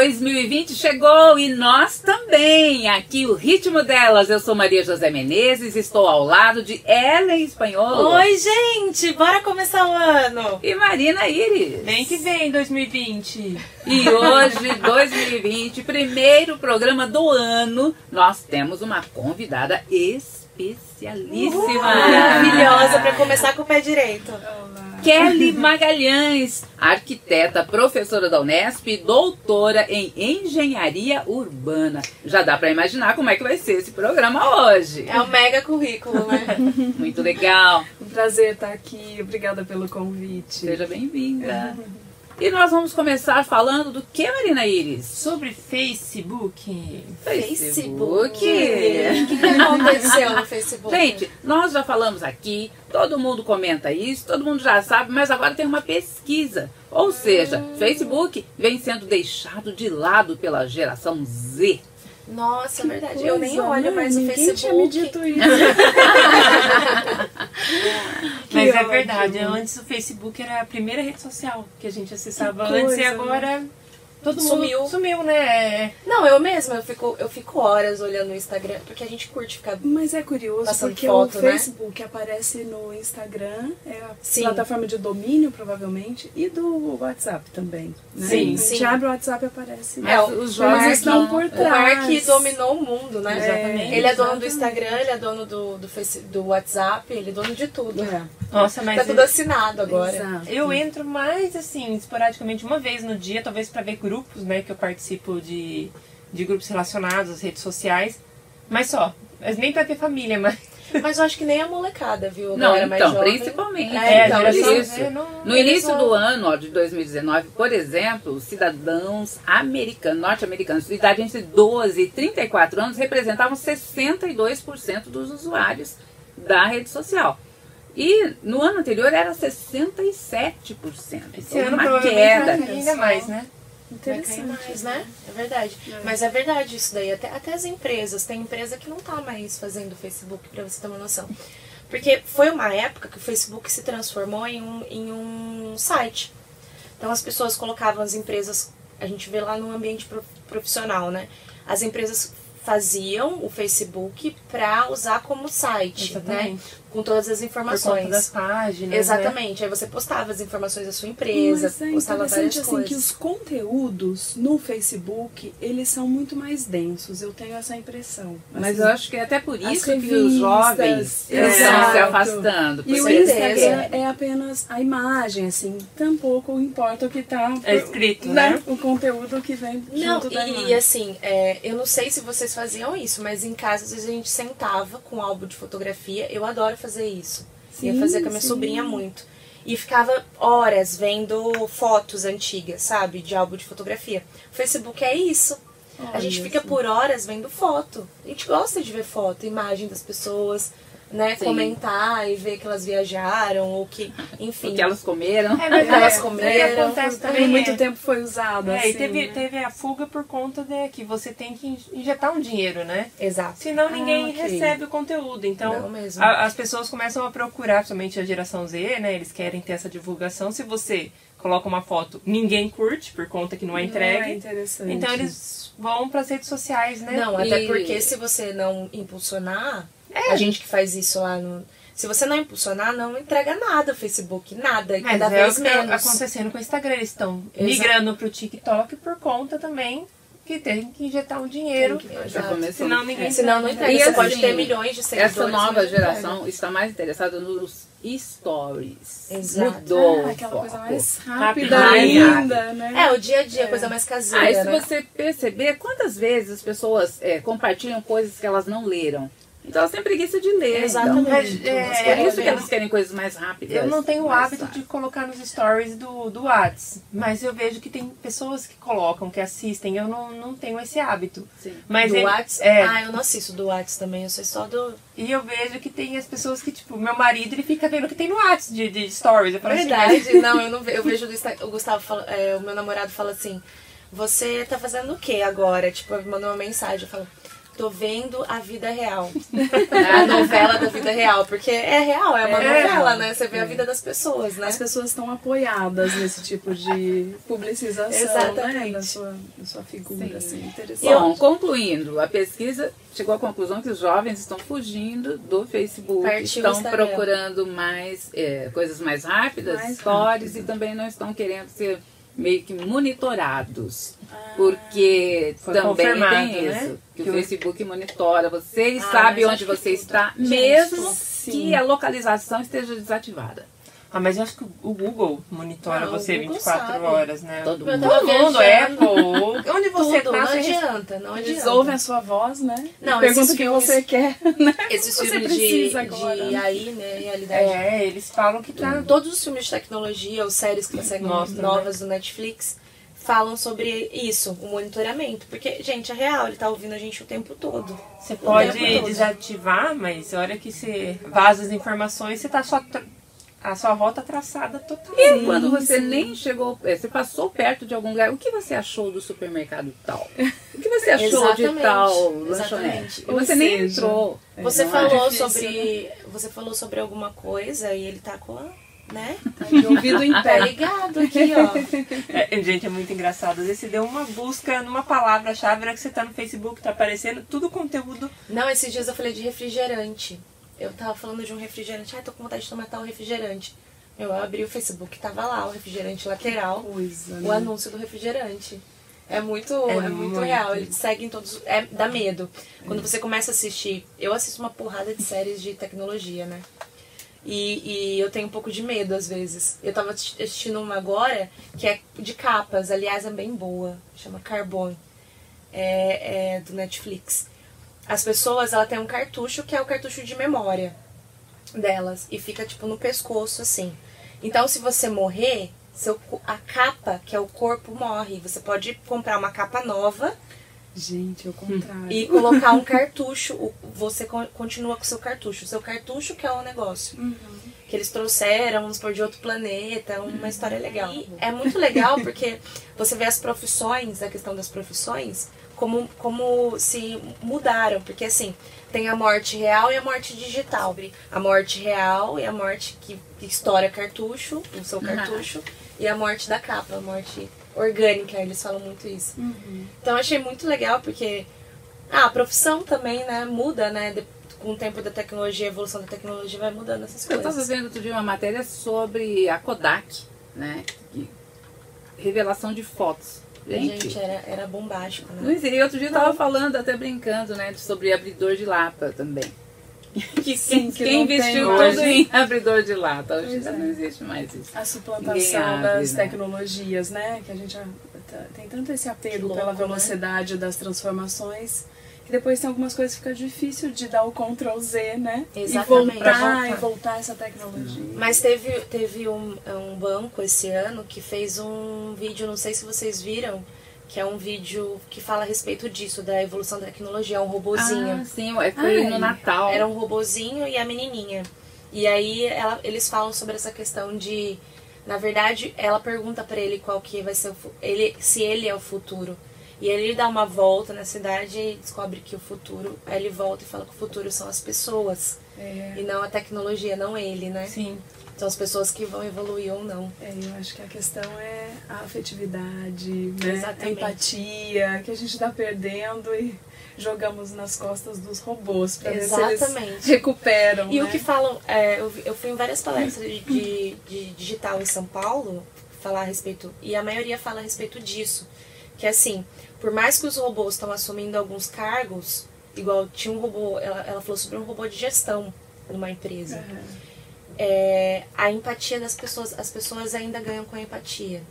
2020 chegou e nós também. Aqui o ritmo delas. Eu sou Maria José Menezes, estou ao lado de Ellen Espanhol. Oi, gente, bora começar o ano. E Marina Iris. Vem que vem 2020. E hoje, 2020, primeiro programa do ano, nós temos uma convidada especialíssima. Maravilhosa para começar com o pé direito. Kelly Magalhães, arquiteta, professora da Unesp e doutora em engenharia urbana. Já dá para imaginar como é que vai ser esse programa hoje. É um mega currículo, né? Muito legal. Um prazer estar aqui. Obrigada pelo convite. Seja bem-vinda. E nós vamos começar falando do que, Marina Iris? Sobre Facebook. Facebook. O que aconteceu no Facebook? Gente, nós já falamos aqui, todo mundo comenta isso, todo mundo já sabe, mas agora tem uma pesquisa. Ou seja, hum. Facebook vem sendo deixado de lado pela geração Z. Nossa, que verdade. Coisa, eu nem olho mais o Facebook. tinha me dito isso. Mas é verdade. Antes o Facebook era a primeira rede social que a gente acessava que antes coisa, e agora Todo sumiu. mundo sumiu, né? Não, eu mesma, eu fico, eu fico horas olhando o Instagram, porque a gente curte ficar. Mas é curioso, porque foto, o né? Facebook né? aparece no Instagram, é a sim. plataforma de domínio, provavelmente, e do WhatsApp também. Né? Sim, a gente sim. abre o WhatsApp e aparece. É, os jovens estão por trás. O Mark dominou o mundo, né? Exatamente. Ele é dono exatamente. do Instagram, ele é dono do, do, face, do WhatsApp, ele é dono de tudo. É. Nossa, mas. Tá tudo assinado agora. Exato. Eu entro mais, assim, esporadicamente, uma vez no dia, talvez para ver grupos, né? Que eu participo de, de grupos relacionados às redes sociais. Mas só. Mas nem pra ver família, mas. Mas eu acho que nem a molecada, viu? Não, então, principalmente. É, então, isso. Não, no início do ano, ó, de 2019, por exemplo, cidadãos americanos, norte-americanos, de idade entre 12 e 34 anos, representavam 62% dos usuários da rede social. E no ano anterior era 67%. Esse ano uma queda. Ainda mais, né? Interessante. mais, né? É verdade. É. Mas é verdade isso daí. Até, até as empresas. Tem empresa que não tá mais fazendo Facebook, para você ter uma noção. Porque foi uma época que o Facebook se transformou em um, em um site. Então as pessoas colocavam as empresas, a gente vê lá no ambiente profissional, né? As empresas faziam o Facebook para usar como site, né? Exatamente. né? Com todas as informações. Por das páginas. Né? Exatamente. Né? Aí você postava as informações da sua empresa, Mas é postava várias assim, coisas. que os conteúdos no Facebook, eles são muito mais densos. Eu tenho essa impressão. Assim, Mas eu acho que é até por isso que os jovens é, estão se afastando. E o Instagram é apenas a imagem, assim. Tampouco importa o que está é escrito, né? né? O conteúdo que vem não, junto da e, imagem. e assim, é, eu não sei se vocês faziam isso, mas em casa às vezes a gente sentava com um álbum de fotografia. Eu adoro fazer isso. Sim, Ia fazer com a minha sim. sobrinha muito. E ficava horas vendo fotos antigas, sabe? De álbum de fotografia. O Facebook é isso. Olha a gente fica por horas vendo foto. A gente gosta de ver foto, imagem das pessoas né, Sim. comentar e ver que elas viajaram ou que, enfim. O que elas comeram. É, mas é, elas comeram. acontece também. muito é, tempo foi usado. É, assim, e teve, né? teve a fuga por conta de que você tem que injetar um dinheiro, né? Exato. Senão ninguém ah, okay. recebe o conteúdo. Então, a, as pessoas começam a procurar, somente a geração Z, né? Eles querem ter essa divulgação. Se você coloca uma foto, ninguém curte por conta que não é entregue. Não é interessante. Então eles vão para as redes sociais, né? Não, até e... porque se você não impulsionar é. A gente que faz isso lá no. Se você não impulsionar, não entrega nada o Facebook, nada. E cada é vez o que tá menos. acontecendo com o Instagram. Eles estão migrando pro TikTok por conta também que tem que injetar um dinheiro. Que, senão ninguém é. Senão não entrega. E você assim, pode ter milhões de seguidores. Essa nova geração está mais interessada nos stories. Exato. Mudou. Ah, aquela coisa mais rápida, ainda, né? É, o dia a dia, é. coisa mais caseira. Aí se né? você perceber, quantas vezes as pessoas é, compartilham coisas que elas não leram? Então elas têm preguiça de ler. Exatamente. Então, é, por isso que elas querem coisas mais rápidas. Eu não tenho o hábito de colocar nos stories do, do Whats, mas eu vejo que tem pessoas que colocam, que assistem. Eu não, não tenho esse hábito. Sim. Mas do ele, Whats? É, ah, eu não assisto do Whats também, eu sei só do. E eu vejo que tem as pessoas que, tipo, meu marido ele fica vendo que tem no Whats de, de stories. Eu falo assim, Verdade, assim, não, eu não vejo. Eu vejo o Gustavo fala, é, o meu namorado fala assim, você tá fazendo o que agora? Tipo, mandou uma mensagem, eu falo tô vendo a vida real. a novela da vida real. Porque é real, é uma é, novela, né? Você vê é. a vida das pessoas, né? As pessoas estão apoiadas nesse tipo de publicização, né? Exatamente. Né? Da, sua, da sua figura, assim, interessante. Bom, concluindo, a pesquisa chegou à conclusão que os jovens estão fugindo do Facebook, Partiu estão procurando mais é, coisas mais rápidas, mais stories, rápido. e também não estão querendo ser meio que monitorados. Ah, porque também tem né? isso. Que, que o Facebook monitora você e ah, sabe onde você está, mesmo que a localização esteja desativada. Ah, mas eu acho que o Google monitora não, você Google 24 sabe. horas, né? Todo mundo. Todo mundo, Apple. Onde você Tudo, tá? Não adianta, não adianta. Eles ouvem a sua voz, né? Não, Pergunta o que você quer, né? Esses filmes de, de AI, né? Realidade. É, eles falam que tá... Todos os filmes de tecnologia ou séries que você Mostra, novas né? do Netflix falam sobre isso, o monitoramento. Porque, gente, é real, ele tá ouvindo a gente o tempo todo. Você pode desativar, mas a hora que você vaza as informações, você tá só a sua rota traçada totalmente. E quando você sim. nem chegou, é, você passou perto de algum lugar, o que você achou do supermercado tal? O que você achou de tal lanchonete? E você nem entrou. Você falou é sobre, né? você falou sobre alguma coisa e ele tá com a né? Tá de ouvido em pé. Tá ligado aqui, ó. É, gente, é muito engraçado. Às vezes você deu uma busca numa palavra-chave, era que você tá no Facebook, tá aparecendo tudo conteúdo. Não, esses dias eu falei de refrigerante eu tava falando de um refrigerante, ai, tô com vontade de tomar tal refrigerante. Eu abri o Facebook, tava lá o refrigerante lateral, coisa, o né? anúncio do refrigerante. É muito, é, é muito, muito, real. Eles seguem todos. É, dá medo. Quando é. você começa a assistir. Eu assisto uma porrada de séries de tecnologia, né? E, e eu tenho um pouco de medo às vezes. Eu tava assistindo uma agora que é de capas, aliás, é bem boa. Chama Carbon. É, é do Netflix as pessoas, ela tem um cartucho que é o cartucho de memória delas e fica tipo no pescoço assim. Então, se você morrer, seu, a capa, que é o corpo, morre. Você pode comprar uma capa nova. Gente, o contrário. E colocar um cartucho. Você continua com o seu cartucho. O seu cartucho que é o negócio. Uhum. Que eles trouxeram, vamos por de outro planeta. Uma uhum. história legal. E é muito legal porque você vê as profissões, a questão das profissões como, como se mudaram, porque assim, tem a morte real e a morte digital. A morte real e a morte que, estoura cartucho, o seu cartucho, uhum. e a morte da capa, a morte orgânica, eles falam muito isso. Uhum. Então achei muito legal porque ah, a profissão também, né, muda, né, com o tempo da tecnologia, a evolução da tecnologia vai mudando essas coisas. Eu estava vendo outro dia uma matéria sobre a Kodak, né, revelação de fotos. Gente, Gente era, era bombástico, né? E outro dia eu tava falando, até brincando, né, sobre abridor de lata também. Que, Sim, que quem investiu tudo em abridor de lata, hoje já é. não existe mais isso. A suplantação abre, das né? tecnologias, né? Que a gente tem tanto esse apego louco, pela né? velocidade né? das transformações que depois tem algumas coisas que fica difícil de dar o Ctrl Z, né? Exatamente. E voltar, voltar. e voltar essa tecnologia. Mas teve, teve um, um banco esse ano que fez um vídeo, não sei se vocês viram, que é um vídeo que fala a respeito disso, da evolução da tecnologia, é um robozinho. Ah, sim, foi no Natal. Era um robozinho e a menininha. E aí ela, eles falam sobre essa questão de, na verdade, ela pergunta para ele qual que vai ser o, ele, se ele é o futuro. E ele dá uma volta na cidade e descobre que o futuro. Aí ele volta e fala que o futuro são as pessoas. É. E não a tecnologia, não ele, né? Sim. São as pessoas que vão evoluir ou não. É, eu acho que a questão é a afetividade, né? a empatia, que a gente está perdendo e jogamos nas costas dos robôs para ver se eles recuperam. E né? o que falam, é, eu, eu fui em várias palestras de, de, de digital em São Paulo falar a respeito, e a maioria fala a respeito disso. Que é assim, por mais que os robôs estão assumindo alguns cargos, igual tinha um robô, ela, ela falou sobre um robô de gestão numa empresa. Uhum. É, a empatia das pessoas, as pessoas ainda ganham com a empatia.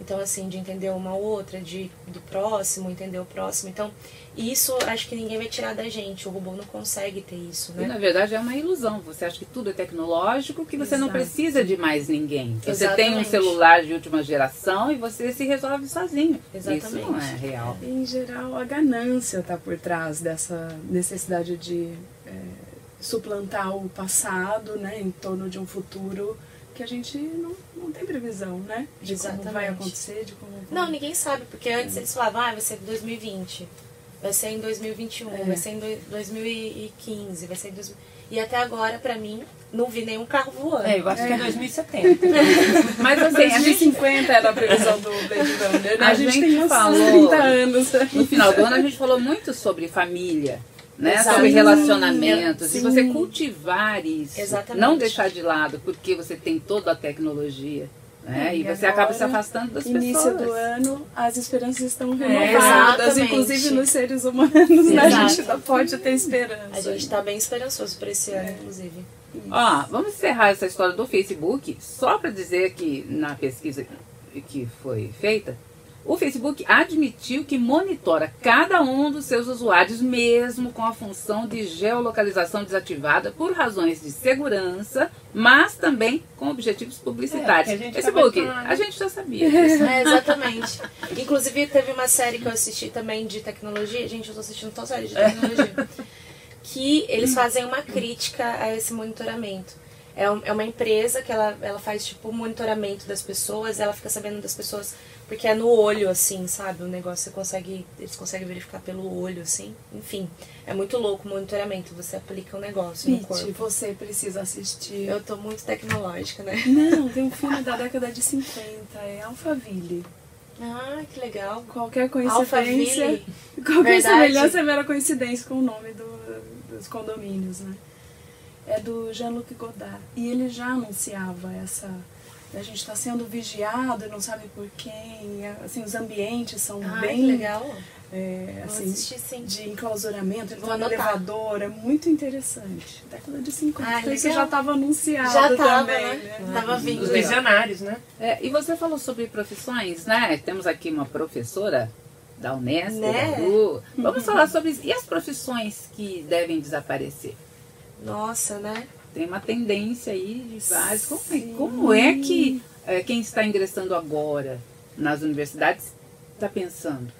Então, assim, de entender uma outra, de do próximo, entender o próximo. Então, isso acho que ninguém vai tirar da gente. O robô não consegue ter isso, né? E, na verdade, é uma ilusão. Você acha que tudo é tecnológico, que você Exato. não precisa de mais ninguém. Você Exatamente. tem um celular de última geração e você se resolve sozinho. Exatamente. Isso não é real. Em geral, a ganância está por trás dessa necessidade de é, suplantar o passado, né, em torno de um futuro que a gente não, não tem previsão, né? De Exatamente. como vai acontecer, de como... Não, ninguém sabe, porque antes eles falavam, ah, vai ser 2020. Vai ser em 2021, é. vai ser em 2015, vai ser em 2000. E até agora, pra mim, não vi nenhum carro voando. É, eu acho é. que é 2070. Mas assim, 2050 era a previsão do Blade Runner. Né? A, a, gente, gente tem falou, 30 anos. No final do ano a gente falou muito sobre família. Né, sobre relacionamentos Sim. e você cultivar isso, Exatamente. não deixar de lado porque você tem toda a tecnologia. Né? E, e você acaba se afastando das início pessoas. Início do ano, as esperanças estão é, renovadas, é, inclusive nos seres humanos. Né? A gente ainda pode ter esperança. A gente está bem esperançoso para esse ano, é. inclusive. Ó, vamos encerrar essa história do Facebook, só para dizer que na pesquisa que foi feita, o Facebook admitiu que monitora cada um dos seus usuários, mesmo com a função de geolocalização desativada por razões de segurança, mas também com objetivos publicitários. É, a Facebook, a gente já sabia. É, exatamente. Inclusive, teve uma série que eu assisti também de tecnologia. Gente, eu tô assistindo toda série de tecnologia. que eles fazem uma crítica a esse monitoramento. É, é uma empresa que ela, ela faz tipo monitoramento das pessoas, ela fica sabendo das pessoas porque é no olho, assim, sabe? O negócio você consegue. Eles conseguem verificar pelo olho, assim. Enfim, é muito louco o monitoramento. Você aplica um negócio no corpo. você precisa assistir. Eu tô muito tecnológica, né? Não, tem um filme da década de 50, é Alphaville. Ah, que legal. Qualquer coincidência. Qualquer Verdade. semelhança é mera coincidência com o nome do, dos condomínios, né? É do Jean-Luc Godard. E ele já anunciava essa a gente está sendo vigiado e não sabe por quem. Assim, os ambientes são ah, bem legal. É, assim, assistir, de enclausuramento, ele tá no elevador, é muito interessante. Década de 50, ah, isso já estava anunciado já tava, também. Né? Né? Tava vindo. Os visionários, né? É, e você falou sobre profissões, né? Temos aqui uma professora da Unesp, né? da. Vamos uhum. falar sobre isso. E as profissões que devem desaparecer? Nossa, né? Tem uma tendência aí de vários. Como, é, como é que é, quem está ingressando agora nas universidades está pensando?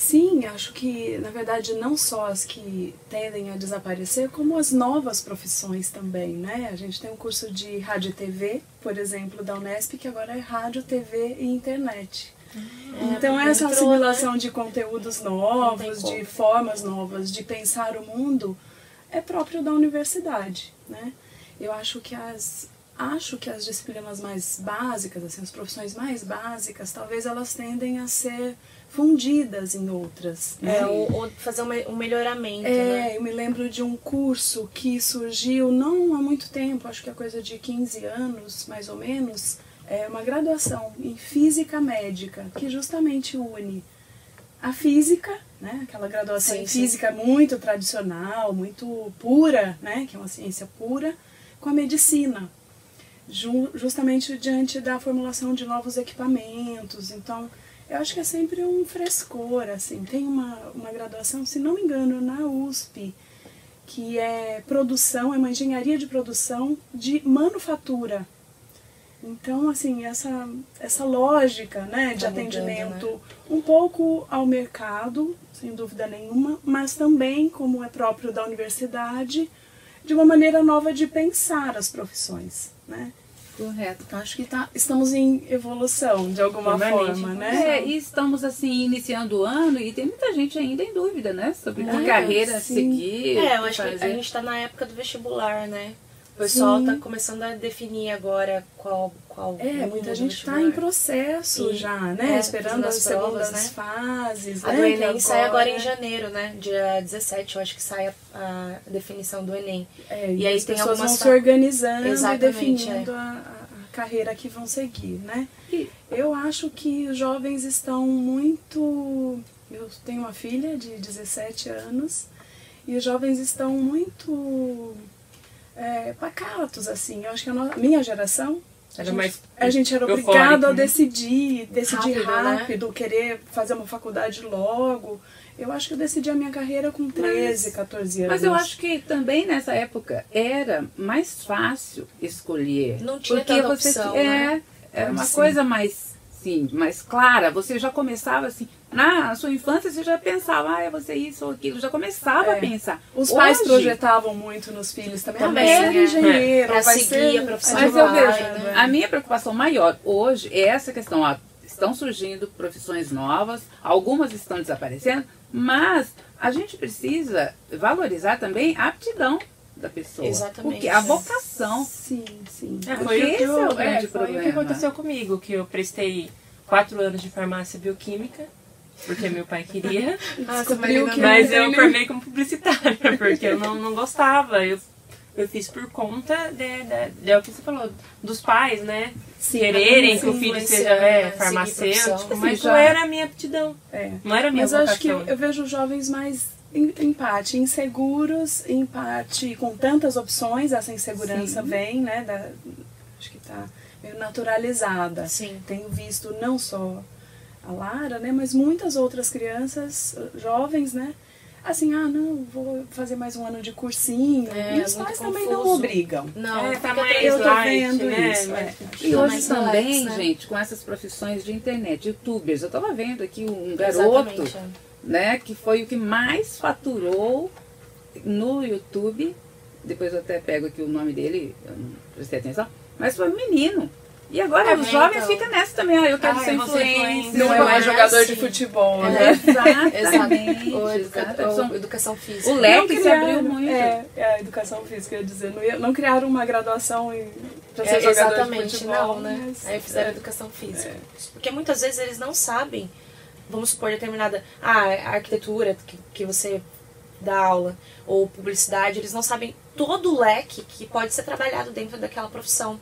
Sim, acho que, na verdade, não só as que tendem a desaparecer, como as novas profissões também, né? A gente tem um curso de rádio e TV, por exemplo, da Unesp, que agora é rádio, TV e internet. É, então, essa entrou, assimilação né? de conteúdos novos, de formas novas de pensar o mundo, é próprio da universidade, né? Eu acho que as acho que as disciplinas mais básicas, assim, as profissões mais básicas, talvez elas tendem a ser fundidas em outras. Né? É, ou, ou fazer um, melhoramento. É, né? eu me lembro de um curso que surgiu não há muito tempo, acho que é coisa de 15 anos, mais ou menos, é uma graduação em física médica, que justamente une a física, né, aquela graduação sim, em física sim. muito tradicional, muito pura, né, que é uma ciência pura, com a medicina, ju justamente diante da formulação de novos equipamentos. Então, eu acho que é sempre um frescor, assim. Tem uma, uma graduação, se não me engano, na USP, que é produção, é uma engenharia de produção de manufatura. Então, assim, essa, essa lógica né, de tá atendimento mudando, né? um pouco ao mercado, sem dúvida nenhuma, mas também, como é próprio da universidade, de uma maneira nova de pensar as profissões. Né? Correto. Então, acho que tá, estamos em evolução, de alguma forma, né? É, e estamos, assim, iniciando o ano e tem muita gente ainda em dúvida, né? Sobre que é, carreira sim. seguir. É, eu acho fazer. que a gente está na época do vestibular, né? O pessoal está começando a definir agora qual. qual é, muita gente está em processo já, né? É, Esperando as provas, segundas né? fases. A né? do Enem agora, sai agora em janeiro, né? Dia 17, eu acho que sai a, a definição do Enem. É, e, e aí as tem pessoas algumas vão se organizando Exatamente, e definindo é. a, a, carreira que vão seguir, né? E eu acho que os jovens estão muito. Eu tenho uma filha de 17 anos e os jovens estão muito é, pacatos, assim. Eu acho que a nossa, minha geração, era a gente, mais a gente era obrigado a né? decidir, decidir rápido, né? rápido né? querer fazer uma faculdade logo. Eu acho que eu decidi a minha carreira com 13, mas, 14 anos. Mas eu acho que também nessa época era mais fácil escolher. Não tinha porque tanta você, opção, é, né? Era uma Sim. coisa mais, sim, mais clara. Você já começava assim, na sua infância você já pensava, ah, é você isso ou aquilo, já começava é. a pensar. Os Hoje, pais projetavam muito nos filhos também. Também, é né? engenheiro, é. vai seguir ser, a profissão. Mas eu vejo, né? a minha preocupação maior hoje é essa questão, ó, estão surgindo profissões novas, algumas estão desaparecendo, Mas a gente precisa valorizar também a aptidão da pessoa. Exatamente. Porque a vocação. Sim, sim. É, foi, o que, eu, é o é, foi o que aconteceu comigo, que eu prestei quatro anos de farmácia bioquímica, porque meu pai queria. ah, que mas eu formei como publicitária, porque eu não, não gostava. Eu, eu fiz por conta de, de, de, o que você falou, dos pais, né? Sim, quererem que o filho seja é, farmacêutico, mas não era a minha aptidão. É. Não era a minha mas vocação. Mas acho que eu, eu vejo jovens mais em, em, parte inseguros, em parte com tantas opções, essa insegurança Sim. vem, né? Da, acho que está meio naturalizada. Sim. Tenho visto não só a Lara, né, mas muitas outras crianças, jovens, né? Assim, ah, não, vou fazer mais um ano de cursinho. É, e os pais confuso. também não obrigam. Não, é, tá mais eu tô vendo né? isso. É. E hoje também, né? gente, com essas profissões de internet, youtubers, eu tava vendo aqui um garoto. Exatamente né? Que foi o que mais faturou no YouTube. Depois eu até pego aqui o nome dele, eu não prestei atenção. Mas foi um menino. E agora os jovens então. ficam nessa também, ah, eu quero ah, ser influencer. Não é mais jogador de futebol, né? É, exatamente. Ou, educação física. O leque se abriu muito. É, é, a educação física, eu ia dizer. Não, não criaram uma graduação em, pra ser é, jogador exatamente, de futebol. não, né? Mas, Aí fizeram é, educação física. É. Porque muitas vezes eles não sabem vamos supor, determinada ah, arquitetura que, que você dá aula, ou publicidade, eles não sabem todo o leque que pode ser trabalhado dentro daquela profissão.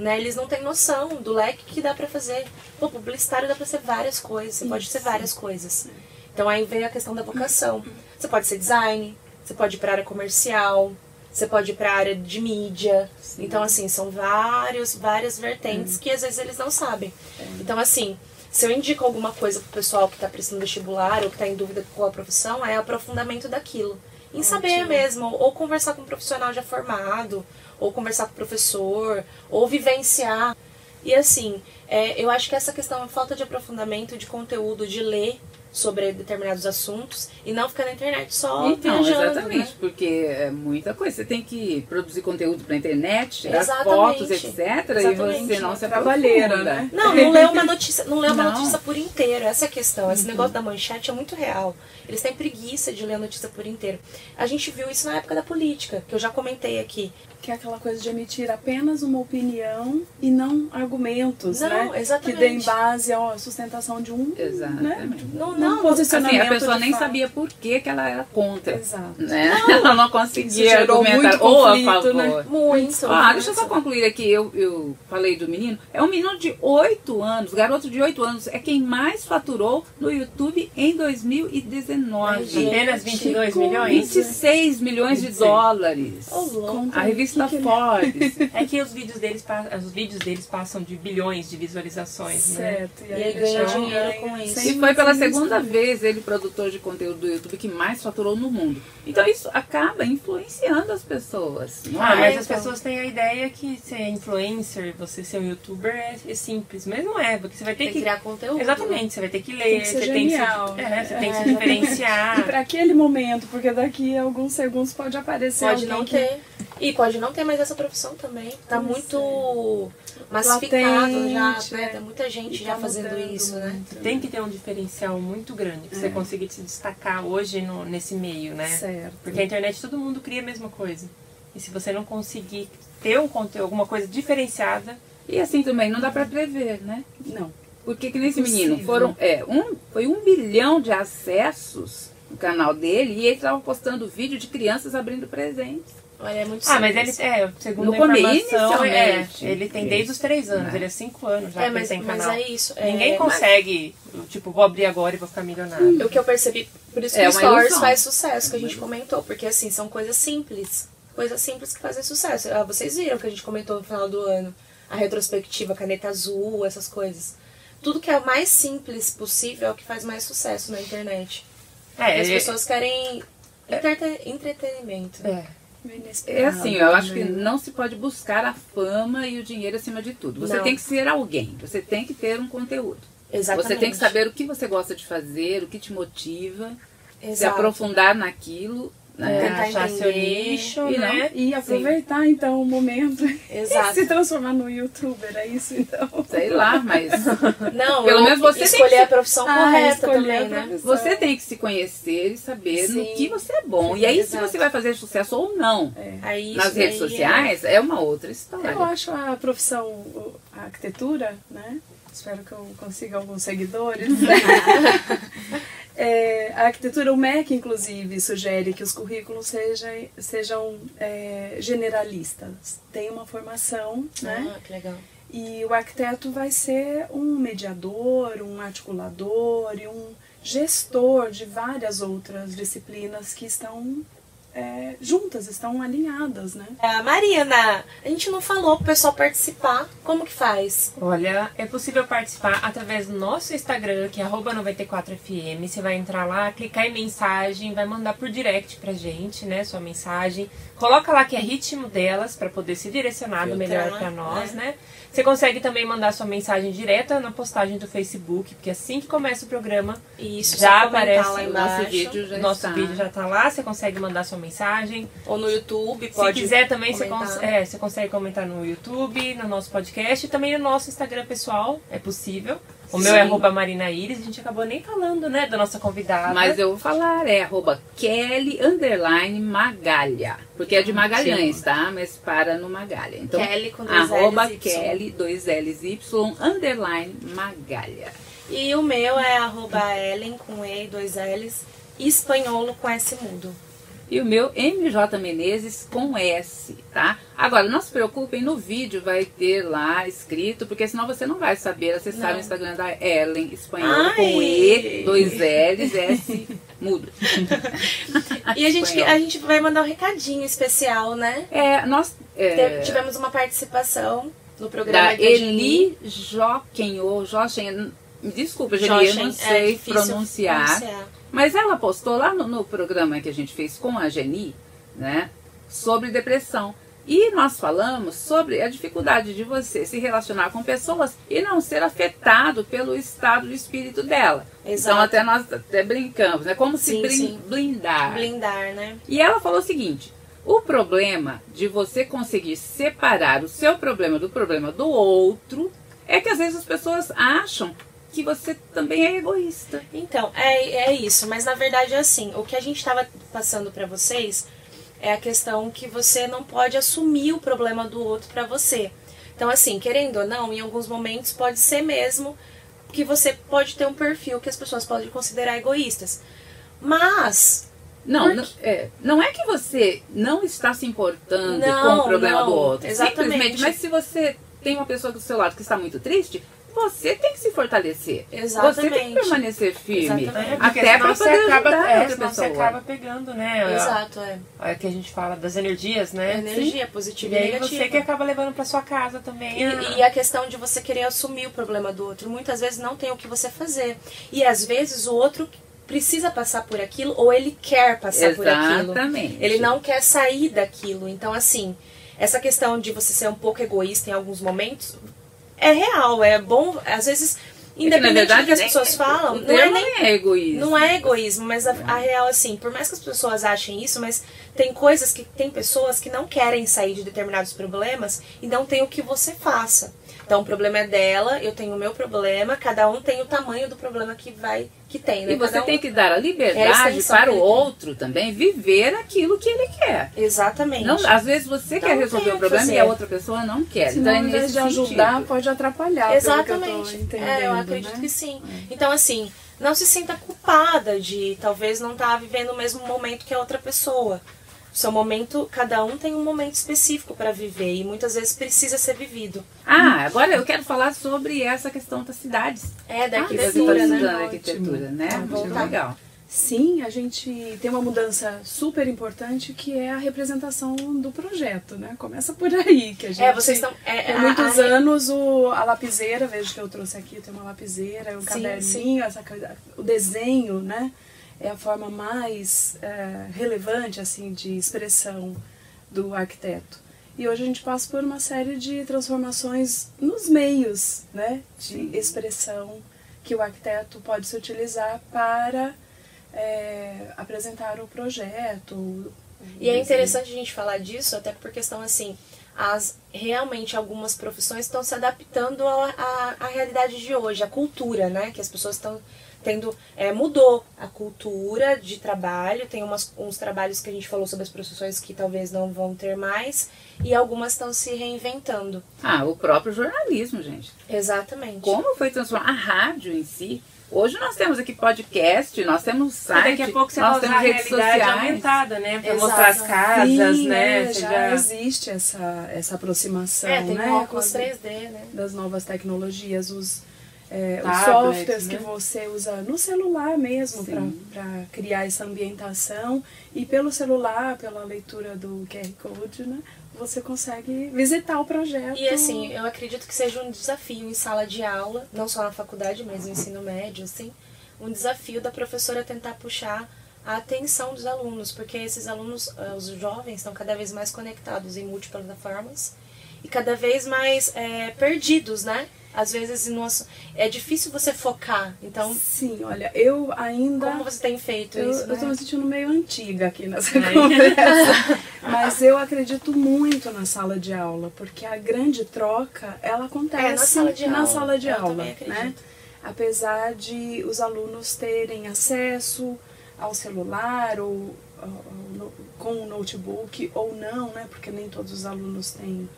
Né? Eles não têm noção do leque que dá para fazer. Pô, publicitário dá para ser várias coisas, você pode ser várias coisas. Então aí vem a questão da vocação. Você pode ser design, você pode ir para área comercial, você pode ir para área de mídia. Sim. Então assim, são vários, várias vertentes hum. que às vezes eles não sabem. Então assim, se eu indico alguma coisa pro pessoal que está prestando vestibular ou que está em dúvida com a profissão, é aprofundamento daquilo. Em saber mesmo, ou conversar com um profissional já formado, ou conversar com o professor, ou vivenciar. E assim, é, eu acho que essa questão, a falta de aprofundamento, de conteúdo, de ler, sobre determinados assuntos e não ficar na internet só então, viajando, exatamente, né? porque é muita coisa. Você tem que produzir conteúdo para internet, tirar fotos, etc. Exatamente. E você não se trabalheira, né? Não, não lê uma notícia, não lê uma não. notícia por inteiro. Essa é a questão. Esse uhum. negócio da manchete é muito real. Eles têm preguiça de ler a notícia por inteiro. A gente viu isso na época da política, que eu já comentei aqui que é aquela coisa de emitir apenas uma opinião e não argumentos, não, né? Exatamente. Que deem base à sustentação de um, né? exatamente. Né? Não, não, posicionamento. Assim, a pessoa nem fato. sabia por que, que ela era contra. Exato. Né? Não, ela não conseguia argumentar ou a favor. Né? Muito. Ah, deixa eu só concluir aqui, eu, eu falei do menino. É um menino de 8 anos, garoto de 8 anos, é quem mais faturou no YouTube em 2019. Apenas 22 milhões? 26 milhões de dólares. Oh, a revista que Forbes. é que os vídeos deles os vídeos deles passam de bilhões de visualizações, né? certo. né? E, e ele ganha dinheiro com isso. E foi pela segunda vez ele produtor de conteúdo do YouTube que mais faturou no mundo. Então isso acaba influenciando as pessoas. Não ah, é? mas as então... pessoas têm a ideia que ser influencer, você ser um youtuber é, é simples, mas não é, porque você vai ter tem que criar conteúdo. Exatamente, você vai ter que ler, tem que você, genial, tem que, é, você tem que se diferenciar. E para aquele momento, porque daqui a alguns segundos pode aparecer pode não ter. E pode não ter mais essa profissão também. Tá muito massificado Latente, já, né? Tem muita gente já tá fazendo isso, né? Muito. Tem que ter um diferencial muito grande pra é. você conseguir se destacar hoje no, nesse meio, né? Certo. Porque a internet todo mundo cria a mesma coisa. E se você não conseguir ter um conteúdo, alguma coisa diferenciada. E assim também, não dá pra prever, né? Não. Porque que nesse menino foram. É, um, foi um bilhão de acessos no canal dele e ele estava postando vídeo de crianças abrindo presentes. Olha, é muito Ah, mas ele, é, segundo no a informação, é, ele tem desde os três anos, ele é cinco anos já é, mas, tem canal. Mas é isso. Ninguém é, consegue, mas... tipo, vou abrir agora e vou ficar milionário. O que eu percebi, por isso que é o Stories ilusão. faz sucesso, que a gente comentou, porque assim, são coisas simples. Coisas simples que fazem sucesso. Ah, vocês viram que a gente comentou no final do ano, a retrospectiva, caneta azul, essas coisas. Tudo que é o mais simples possível é o que faz mais sucesso na internet. É, as pessoas querem entretenimento. É. É assim, eu acho que não se pode buscar a fama e o dinheiro acima de tudo. Você não. tem que ser alguém, você tem que ter um conteúdo. Exatamente. Você tem que saber o que você gosta de fazer, o que te motiva, Exato. se aprofundar naquilo, né? Tentar achar seu nicho, e, né? e aproveitar Sim. então o momento Exato. e se transformar no youtuber, é isso então. Sei lá, mas não, pelo menos você escolher tem que... a profissão ah, correta também, né? Você tem que se conhecer e saber Sim. no que você é bom. Sim, e aí exato. se você vai fazer sucesso ou não é. aí, nas redes sociais é... é... uma outra história. Eu acho a profissão a arquitetura, né? Espero que eu consiga alguns seguidores. É, a arquitetura, o MEC, inclusive, sugere que os currículos sejam, sejam é, generalistas. Tem uma formação, né? Ah, que legal. E o arquiteto vai ser um mediador, um articulador e um gestor de várias outras disciplinas que estão é, juntas, estão alinhadas, né? É, Marina, a gente não falou pro pessoal participar. Como que faz? Olha, é possível participar através do nosso Instagram, que é 94fm. Você vai entrar lá, clicar em mensagem, vai mandar por direct pra gente, né? Sua mensagem. Coloca lá que é ritmo delas para poder ser direcionado melhor para nós, é. né? Você consegue também mandar sua mensagem direta na postagem do Facebook, porque assim que começa o programa, Isso, já aparece lá embaixo. Nosso vídeo já nosso está. vídeo já está lá, você consegue mandar sua mensagem. Ou no YouTube, pode. Se quiser também, você, cons é, você consegue comentar no YouTube, no nosso podcast e também no nosso Instagram pessoal, é possível. O Sim. meu é arroba Marina Iris, a gente acabou nem falando, né, da nossa convidada. Mas eu vou falar, é arroba Kelly underline Magalha. Porque é de Magalhães, Sim. tá? Mas para no Magalha. Então, Kelly com dois arroba L's Kelly, dois L's Y, underline Magalha. E o meu é arroba Ellen com E, dois L's, espanholo com S mudo e o meu MJ Menezes com S, tá? Agora, não se preocupem, no vídeo vai ter lá escrito, porque senão você não vai saber acessar não. o Instagram da Ellen, espanhol com E, dois L's, S, mudo. e a gente, a gente vai mandar um recadinho especial, né? É, nós... É... Tivemos uma participação no programa da Eli Joquenho, Jochen, desculpa, Geni, eu não é sei é pronunciar. pronunciar mas ela postou lá no, no programa que a gente fez com a Geni, né, sobre depressão. E nós falamos sobre a dificuldade de você se relacionar com pessoas e não ser afetado pelo estado de espírito dela. Então, Exato. Então até nós até brincamos, né? Como sim, se blindar. Blindar, né? E ela falou o seguinte: o problema de você conseguir separar o seu problema do problema do outro é que às vezes as pessoas acham que você também é egoísta. Então, é, é isso. Mas na verdade é assim. O que a gente estava passando para vocês é a questão que você não pode assumir o problema do outro para você. Então, assim, querendo ou não, em alguns momentos pode ser mesmo que você pode ter um perfil que as pessoas podem considerar egoístas. Mas. Não, porque... não, é, não é que você não está se importando não, com o problema não, do outro. Exatamente. Simplesmente, mas se você tem uma pessoa do seu lado que está muito triste, você tem que se fortalecer. Exatamente. Você tem que permanecer firme. Exatamente. Até para poder acaba, ajudar é, outra pessoa. Você acaba pegando, né? Exato, é. É que a gente fala das energias, né? Energia Sim. positiva e, e negativa. você que acaba levando para sua casa também. E, ah. e, a questão de você querer assumir o problema do outro. Muitas vezes não tem o que você fazer. E às vezes o outro precisa passar por aquilo ou ele quer passar Exatamente. por aquilo. Ele não quer sair daquilo. Então, assim, essa questão de você ser um pouco egoísta em alguns momentos é real, é bom, às vezes, independente é que, verdade, do que as pessoas é, falam, não é nem é egoísmo. Não é egoísmo, mas a, a, real, assim, por mais que as pessoas achem isso, mas tem coisas que tem pessoas que não querem sair de determinados problemas e não tem o que você faça. Então o problema é dela, eu tenho o meu problema, cada um tem o tamanho do problema que vai que tem. Né? E você um... tem que dar a liberdade é a para o outro também viver aquilo que ele quer. Exatamente. Não, às vezes você então, quer resolver o problema fazer. e a outra pessoa não quer. Senão, então, é em vez de ajudar, pode atrapalhar. Exatamente. Eu é, eu acredito né? que sim. Então, assim, não se sinta culpada de talvez não estar tá vivendo o mesmo momento que a outra pessoa seu momento, cada um tem um momento específico para viver e muitas vezes precisa ser vivido. Ah, agora eu quero falar sobre essa questão das cidades. É, da arquitetura, ah, né? Da arquitetura, né? Ah, Muito legal. Sim, a gente tem uma mudança super importante que é a representação do projeto, né? Começa por aí, que a gente... É, vocês estão... É, por muitos a, anos o, a lapiseira, vejo que eu trouxe aqui, tem uma lapiseira, um sim, caderninho, sim. Essa, o desenho, né? É a forma mais é, relevante assim de expressão do arquiteto. E hoje a gente passa por uma série de transformações nos meios né, de expressão que o arquiteto pode se utilizar para é, apresentar o projeto. E é interessante a gente falar disso, até por questão assim, as realmente algumas profissões estão se adaptando à, realidade de hoje, à cultura, né? Que as pessoas estão tendo. É, mudou a cultura de trabalho, tem umas, uns trabalhos que a gente falou sobre as profissões que talvez não vão ter mais, e algumas estão se reinventando. Ah, o próprio jornalismo, gente. Exatamente. Como foi transformado? A rádio em si Hoje nós temos aqui podcast, nós temos site, daqui a pouco você nós temos redes sociais. aumentada, né? Para mostrar as casas, Sim, né? É, já, já, existe essa, essa aproximação, é, tem né? óculos 3D, né? Das novas tecnologias, os, é, os softwares né? que você usa no celular mesmo para criar essa ambientação e pelo celular, pela leitura do QR Code, né? você consegue visitar o projeto. E assim, eu acredito que seja um desafio em sala de aula, não só na faculdade, mas no ensino médio, assim, um desafio da professora tentar puxar a atenção dos alunos, porque esses alunos, eh, os jovens, estão cada vez mais conectados em multiplataformas e cada vez mais é, perdidos, né? Às vezes nosso, é difícil você focar. Então, sim, olha, eu ainda Como você tem feito eu, isso? Eu estou né? me sentindo meio antiga aqui nessa é. conversa. mas eu acredito muito na sala de aula, porque a grande troca, ela acontece é, na sala de na aula, sala de aula né? Apesar de os alunos terem acesso ao celular ou, ou com o notebook ou não, né? Porque nem todos os alunos têm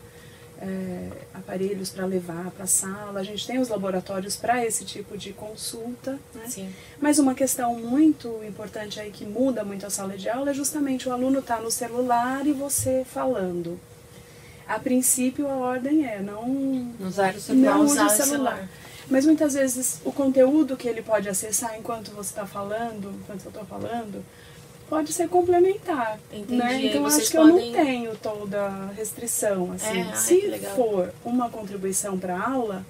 é, aparelhos para levar para a sala. A gente tem os laboratórios para esse tipo de consulta. Né? Sim. Mas uma questão muito importante aí que muda muito a sala de aula é justamente o aluno estar tá no celular e você falando. A princípio a ordem é não, usar o celular. Não usar o celular. Mas muitas vezes o conteúdo que ele pode acessar enquanto você está falando, enquanto eu estou falando, pode ser complementar. Entendi. Né? Então acho que podem... eu não tenho toda a restrição. Assim. É, Se ai, for uma contribuição para a aula,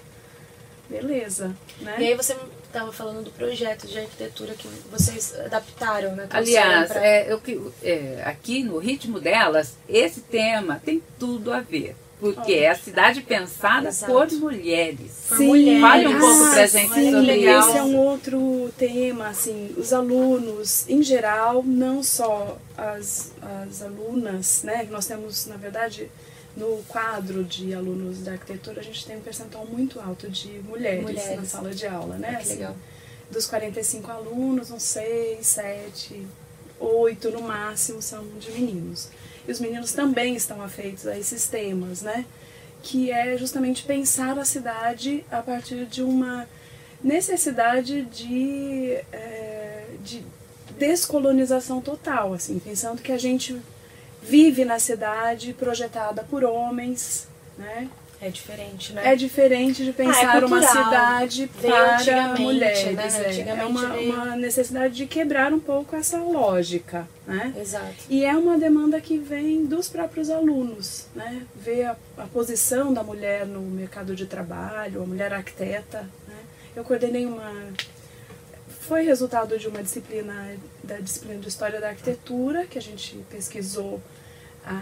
beleza. Né? E aí você estava falando do projeto de arquitetura que vocês adaptaram, né? Aliás, pra... é, eu, é, aqui no ritmo delas, esse tema tem tudo a ver. Porque é a cidade pensada Exato. por mulheres. Sim. mulheres. Fale um pouco pra gente sobre isso. Esse é um outro tema, assim, os alunos, em geral, não só as, as alunas, né? Nós temos, na verdade, no quadro de alunos de arquitetura, a gente tem um percentual muito alto de mulheres, mulheres. na sala de aula, né? assim, legal. Dos 45 alunos, uns 6, 7, 8 no máximo são de meninos. E os meninos também estão afeitos a esses temas, né? Que é justamente pensar a cidade a partir de uma necessidade de, é, de descolonização total, assim, pensando que a gente vive na cidade projetada por homens, né? É diferente, né? É diferente de pensar ah, é uma cidade para mulheres. Né? É uma, veio... uma necessidade de quebrar um pouco essa lógica, né? Exato. E é uma demanda que vem dos próprios alunos, né? Ver a, a posição da mulher no mercado de trabalho, a mulher arquiteta, né? Eu coordenei uma... Foi resultado de uma disciplina, da disciplina de História da Arquitetura, que a gente pesquisou a,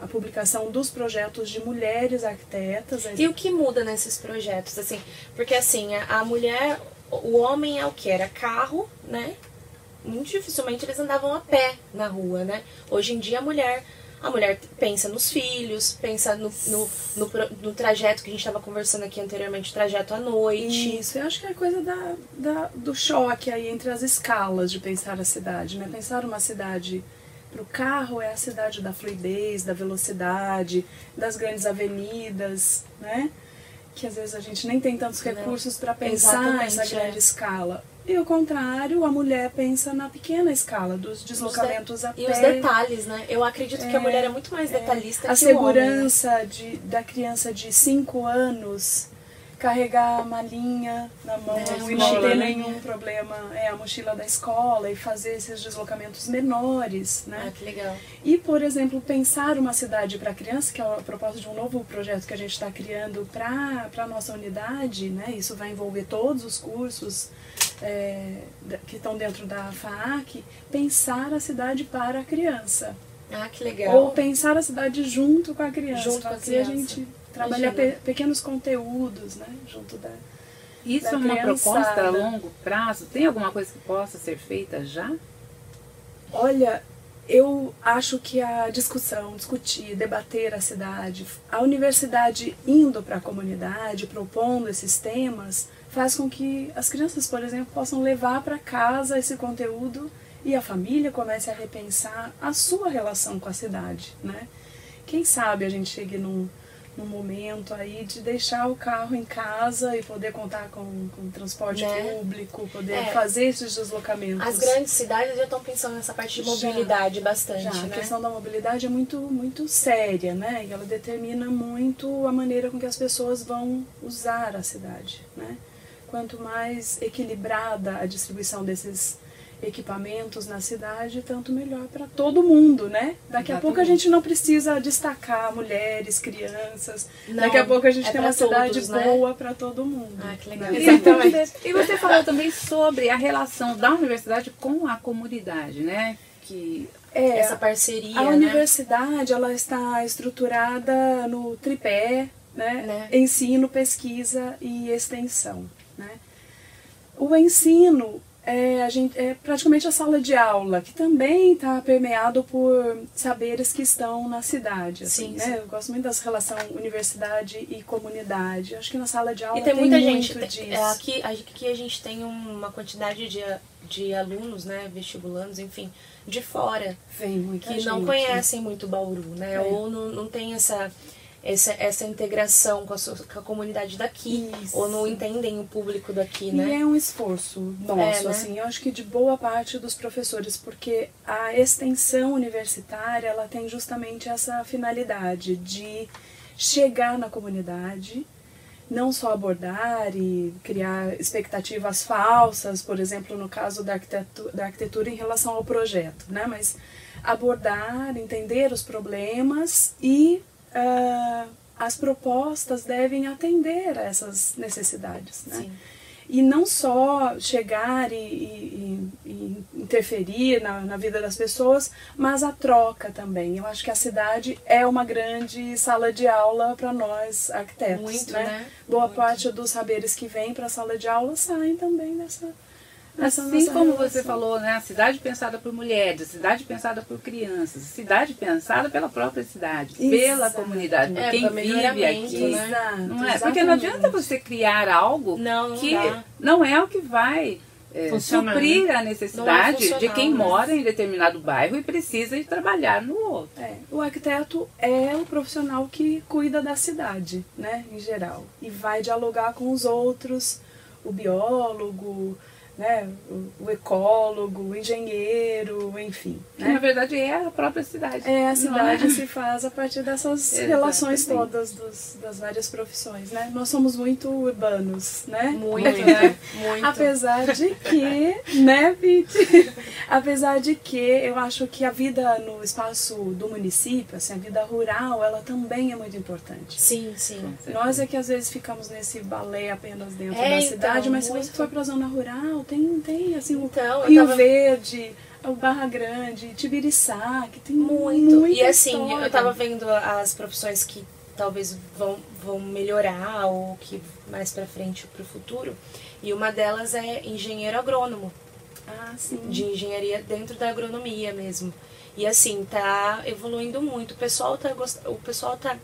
a, a, publicação dos projetos de mulheres arquitetas. E o que muda nesses projetos, assim? Porque assim, a, a mulher, o homem é o que? Era carro, né? Muito dificilmente eles andavam a pé na rua, né? Hoje em dia a mulher a mulher pensa nos filhos, pensa no, no, no, no trajeto que a gente estava conversando aqui anteriormente, trajeto à noite. Isso, eu acho que é coisa da, da, do choque aí entre as escalas de pensar a cidade, né? Pensar uma cidade para o carro é a cidade da fluidez, da velocidade, das grandes avenidas, né? Que às vezes a gente nem tem tantos recursos para pensar nessa grande é. escala. E o contrário, a mulher pensa na pequena escala, dos deslocamentos de a pé. E os detalhes, né? Eu acredito é, que a mulher é muito mais é. detalhista é. que o homem. A né? segurança de, da criança de 5 anos carregar a malinha na mão é, e não ter né? nenhum problema, é a mochila da escola e fazer esses deslocamentos menores, né? Ah, que legal. E, por exemplo, pensar uma cidade para criança, que é a proposta de um novo projeto que a gente está criando para a nossa unidade, né? Isso vai envolver todos os cursos é, que estão dentro da FAAC, pensar a cidade para a criança. Ah, que legal. Ou pensar a cidade junto com a criança. Junto com a criança. a gente trabalhar pe pequenos conteúdos, né, junto da Isso é uma proposta a longo prazo? Tem alguma coisa que possa ser feita já? Olha, eu acho que a discussão, discutir, debater a cidade, a universidade indo para a comunidade, propondo esses temas, faz com que as crianças, por exemplo, possam levar para casa esse conteúdo e a família comece a repensar a sua relação com a cidade, né? Quem sabe a gente chegue num, num momento aí de deixar o carro em casa e poder contar com, com transporte né? público, poder é. fazer esses deslocamentos. As grandes cidades já estão pensando nessa parte de mobilidade já, bastante, já. Né? A questão da mobilidade é muito, muito séria, né? E ela determina muito a maneira com que as pessoas vão usar a cidade, né? Quanto mais equilibrada a distribuição desses equipamentos na cidade, tanto melhor para todo mundo, né? Daqui Exatamente. a pouco a gente não precisa destacar mulheres, crianças. Não, Daqui a pouco a gente é tem uma cidade todos, né? boa para todo mundo. Ah, que legal. Né? Exatamente. E você falou também sobre a relação da universidade com a comunidade, né? Que é, essa parceria. A né? universidade ela está estruturada no tripé, né? né? Ensino, pesquisa e extensão. Né? O ensino é, a gente, é praticamente a sala de aula, que também está permeado por saberes que estão na cidade. Assim, sim, né? Sim. Eu gosto muito dessa relação universidade e comunidade. Acho que na sala de aula e tem, tem muita muito gente, disso. É, aqui, aqui a gente tem uma quantidade de, de alunos, né, vestibulandos, enfim, de fora. Vem muita que gente. não conhecem muito Bauru, né? É. Ou não, não tem essa essa, essa integração com a, sua, com a comunidade daqui, Isso. ou não entendem o público daqui, né? E é um esforço nosso, é, né? assim, eu acho que de boa parte dos professores, porque a extensão universitária, ela tem justamente essa finalidade de chegar na comunidade, não só abordar e criar expectativas falsas, por exemplo, no caso da arquitetura, da arquitetura em relação ao projeto, né? Mas abordar, entender os problemas e uh, as propostas devem atender a essas necessidades. Né? Sim. E não só chegar e, e, e interferir na, na, vida das pessoas, mas a troca também. Eu acho que a cidade é uma grande sala de aula para nós arquitetos. Muito, né? né? Boa Muito. parte dos saberes que vêm para a sala de aula saem também dessa Assim como você falou, né? A cidade pensada por mulheres, a cidade pensada por crianças, a cidade pensada pela própria cidade, Exato. pela comunidade, é, quem vive aqui. Né? Não é? Porque não adianta você criar algo não, que não, não é o que vai é, suprir a necessidade é de quem mora em determinado bairro e precisa ir trabalhar no outro. É, o arquiteto é o profissional que cuida da cidade, né, em geral, e vai dialogar com os outros, o biólogo, né, o, ecólogo, o engenheiro, enfim. Né? na verdade é a própria cidade. É, a cidade é? se faz a partir dessas relações todas dos, das várias profissões, né? Nós somos muito urbanos, né? Muito, né? Muito. Apesar de que, né, Pete? Apesar de que eu acho que a vida no espaço do município, assim, a vida rural, ela também é muito importante. Sim, sim. Nós é que às vezes ficamos nesse balé apenas dentro é, da cidade, então, mas muito. se você for para a zona rural, tem, tem assim, então, o Rio tava... Verde, o Barra Grande, Tibiriçá, que tem muito. E assim, história. eu tava vendo as profissões que talvez vão, vão melhorar ou que mais para frente para o futuro. E uma delas é engenheiro agrônomo. Ah, sim. De engenharia dentro da agronomia mesmo. E assim, tá evoluindo muito. O pessoal tá o pessoal tá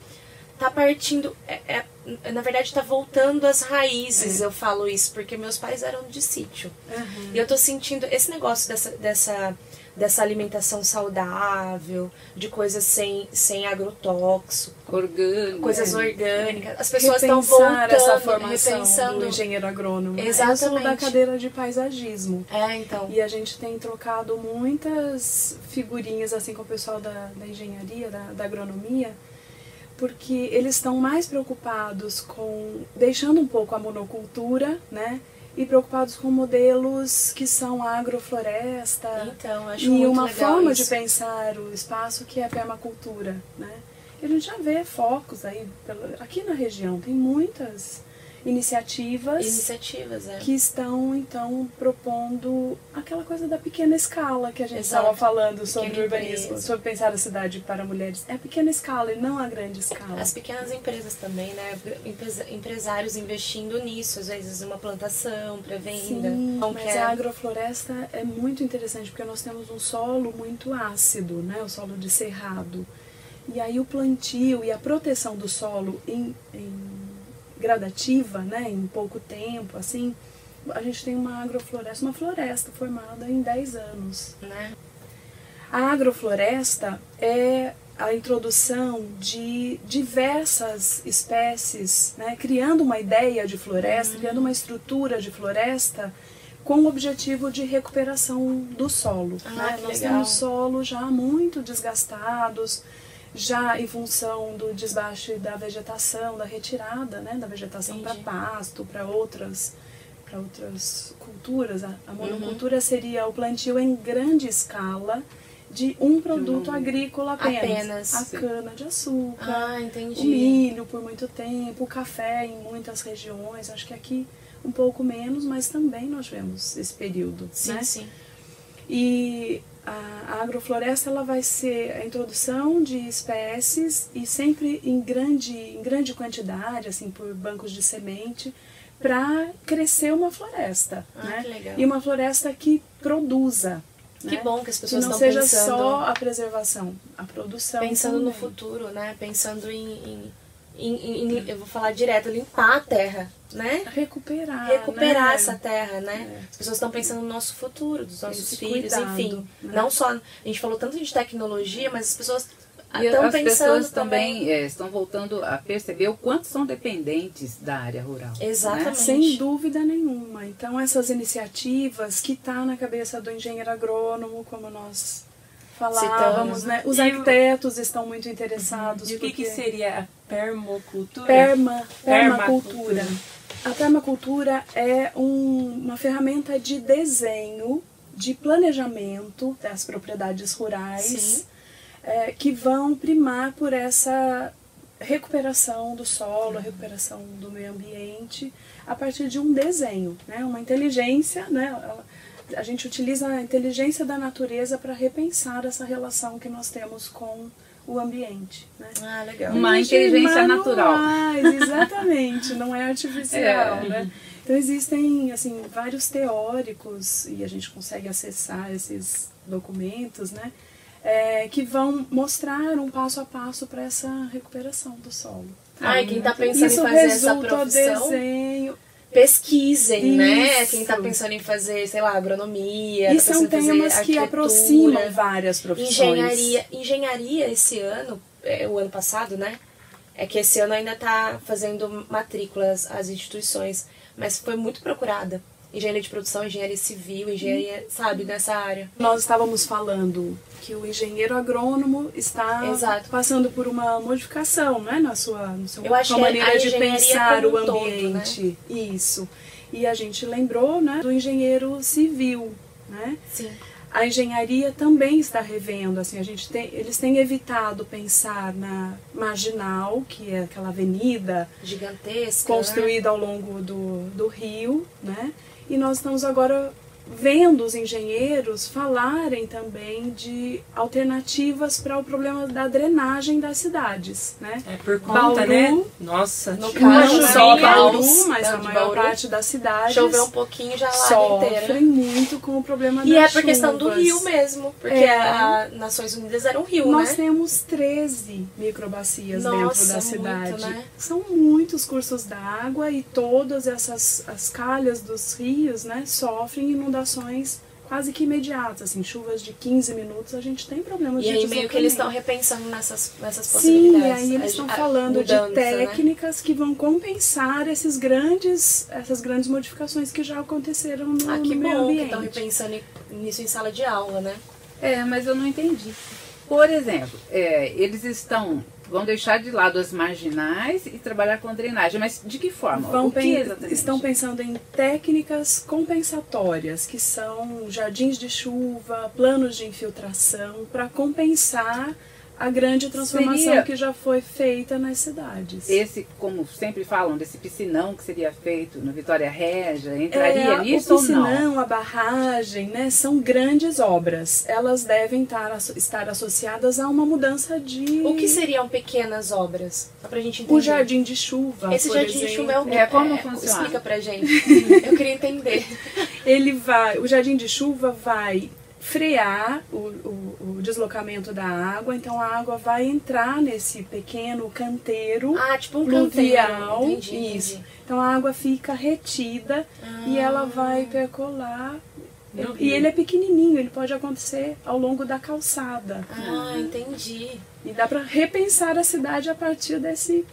tá partindo, é, é, na verdade tá voltando às raízes, é. eu falo isso, porque meus pais eram de sítio. Uhum. E eu tô sentindo esse negócio dessa, dessa, dessa alimentação saudável, de coisas sem, sem agrotóxico. Orgânico. Coisas orgânicas. As pessoas estão voltando, essa formação repensando. do engenheiro agrônomo. Exatamente. Eu da cadeira de paisagismo. É, então. E a gente tem trocado muitas figurinhas assim com o pessoal da, da engenharia, da, da agronomia, porque eles estão mais preocupados com deixando um pouco a monocultura, né? E preocupados com modelos que são agrofloresta então, acho e uma forma isso. de pensar o espaço que é a permacultura, né? E a gente já vê focos aí aqui na região tem muitas iniciativas, iniciativas é. que estão então propondo aquela coisa da pequena escala que a gente estava falando sobre o urbanismo, empresa. sobre pensar a cidade para mulheres. É a pequena escala e não a grande escala. As pequenas empresas também, né? Empresários investindo nisso, às vezes uma plantação para venda. Sim, mas é... a agrofloresta é muito interessante porque nós temos um solo muito ácido, né? O solo de cerrado. E aí o plantio e a proteção do solo em, em gradativa, né, em pouco tempo, assim, a gente tem uma agrofloresta, uma floresta formada em 10 anos. Né? A agrofloresta é a introdução de diversas espécies, né, criando uma ideia de floresta, uhum. criando uma estrutura de floresta com o objetivo de recuperação do solo. Ah, né? Nós legal. temos solos já muito desgastados, já em função do desbaste da vegetação, da retirada né, da vegetação para pasto, para outras para outras culturas. A, a uhum. monocultura uhum. seria o plantio em grande escala de um produto agrícola apenas. apenas. A cana-de-açúcar, ah, o milho por muito tempo, o café em muitas regiões. Acho que aqui um pouco menos, mas também nós vemos esse período. Sim, né? sim. E a, agrofloresta ela vai ser a introdução de espécies e sempre em grande, em grande quantidade, assim, por bancos de semente, para crescer uma floresta. Ah, né? Que legal. E uma floresta que produza. Que né? bom que as pessoas que não seja pensando... só a preservação, a produção. Pensando também. no futuro, né? Pensando em, em em, em, eu vou falar direto, limpar a terra, né? Recuperar. Recuperar né? essa terra, né? É. As pessoas estão pensando no nosso futuro, dos nossos Esse filhos, cuidado, enfim. Né? Não só. A gente falou tanto de tecnologia, mas as pessoas estão pensando. As pessoas também, também é, estão voltando a perceber o quanto são dependentes da área rural. Né? Exatamente. Né? Sem dúvida nenhuma. Então, essas iniciativas que tá na cabeça do engenheiro agrônomo, como nós falávamos, né? Os arquitetos estão muito interessados. E o que, que seria a permacultura? Perma, permacultura. A permacultura é um, uma ferramenta de desenho, de planejamento das propriedades rurais é, que vão primar por essa recuperação do solo, recuperação do meio ambiente a partir de um desenho, né? Uma inteligência, né? a gente utiliza a inteligência da natureza para repensar essa relação que nós temos com o ambiente. Né? Ah, legal. Uma inteligência natural. Exatamente, não é artificial. É. Né? Então existem assim vários teóricos e a gente consegue acessar esses documentos, né? É, que vão mostrar um passo a passo para essa recuperação do solo. Ai, quem está pensando Isso em fazer essa profissão... desenho, pesquisem, né? Isso. né? Quem está pensando em fazer, sei lá, agronomia. E tá são temas que aproximam várias profissões. Engenharia. Engenharia esse ano, é, o ano passado, né? É que esse ano ainda está fazendo matrículas às instituições, mas foi muito procurada engenharia de produção, engenharia civil, engenharia, sabe, nessa área. Nós estávamos falando que o engenheiro agrônomo está Exato. passando por uma modificação, né, na sua, na sua, Eu acho maneira de pensar o ambiente. Todo, né? Isso. E a gente lembrou, né, do engenheiro civil, né? Sim. A engenharia também está revendo, assim, a gente tem, eles têm evitado pensar na marginal, que é aquela avenida gigantesca, construída né? ao longo do, do rio, né? E nós estamos agora vendo os engenheiros falarem também de alternativas para o problema da drenagem das cidades, né? É por conta, Bauru, né? Nossa, no caso não só Bauru, mas a maior Bauru, parte das cidades choveu um pouquinho já lá sofrem muito com o problema e das é por chuvas. questão do rio mesmo, porque é. a Nações Unidas era um rio, Nós né? temos 13 microbacias Nossa, dentro da cidade. Muito, né? São muitos cursos d'água e todas essas as calhas dos rios, né, sofrem inundações inundações quase que imediatas, assim, chuvas de 15 minutos, a gente tem problemas e de E aí meio que eles estão repensando nessas, nessas possibilidades. Sim, e aí eles estão falando mudança, de né? técnicas né? que vão compensar esses grandes, essas grandes modificações que já aconteceram no, ah, que no meio bom ambiente. que estão repensando nisso em sala de aula, né? É, mas eu não entendi. Por exemplo, é, eles estão vão deixar de lado as marginais e trabalhar com a drenagem. Mas de que forma? Vão que exatamente? Estão pensando em técnicas compensatórias, que são jardins de chuva, planos de infiltração, para compensar a grande transformação seria que já foi feita nas cidades. Esse, como sempre falam, desse piscinão que seria feito no Vitória Régia, entraria é, nisso o piscinão, a barragem, né, são grandes obras. Elas devem estar, estar associadas a uma mudança de... O que seriam pequenas obras? Só pra gente entender. O jardim de chuva, Esse jardim exemplo. de chuva é o que? É, como é, funciona? Explica pra gente. Eu queria entender. Ele vai, o jardim de chuva vai frear o, o, o, deslocamento da água, então a água vai entrar nesse pequeno canteiro ah, tipo um pluvial. Canteiro. Entendi, isso. Entendi. Então a água fica retida ah. e ela vai percolar. E ele é pequenininho, ele pode acontecer ao longo da calçada. Ah, entendi. E dá para repensar a cidade a partir desse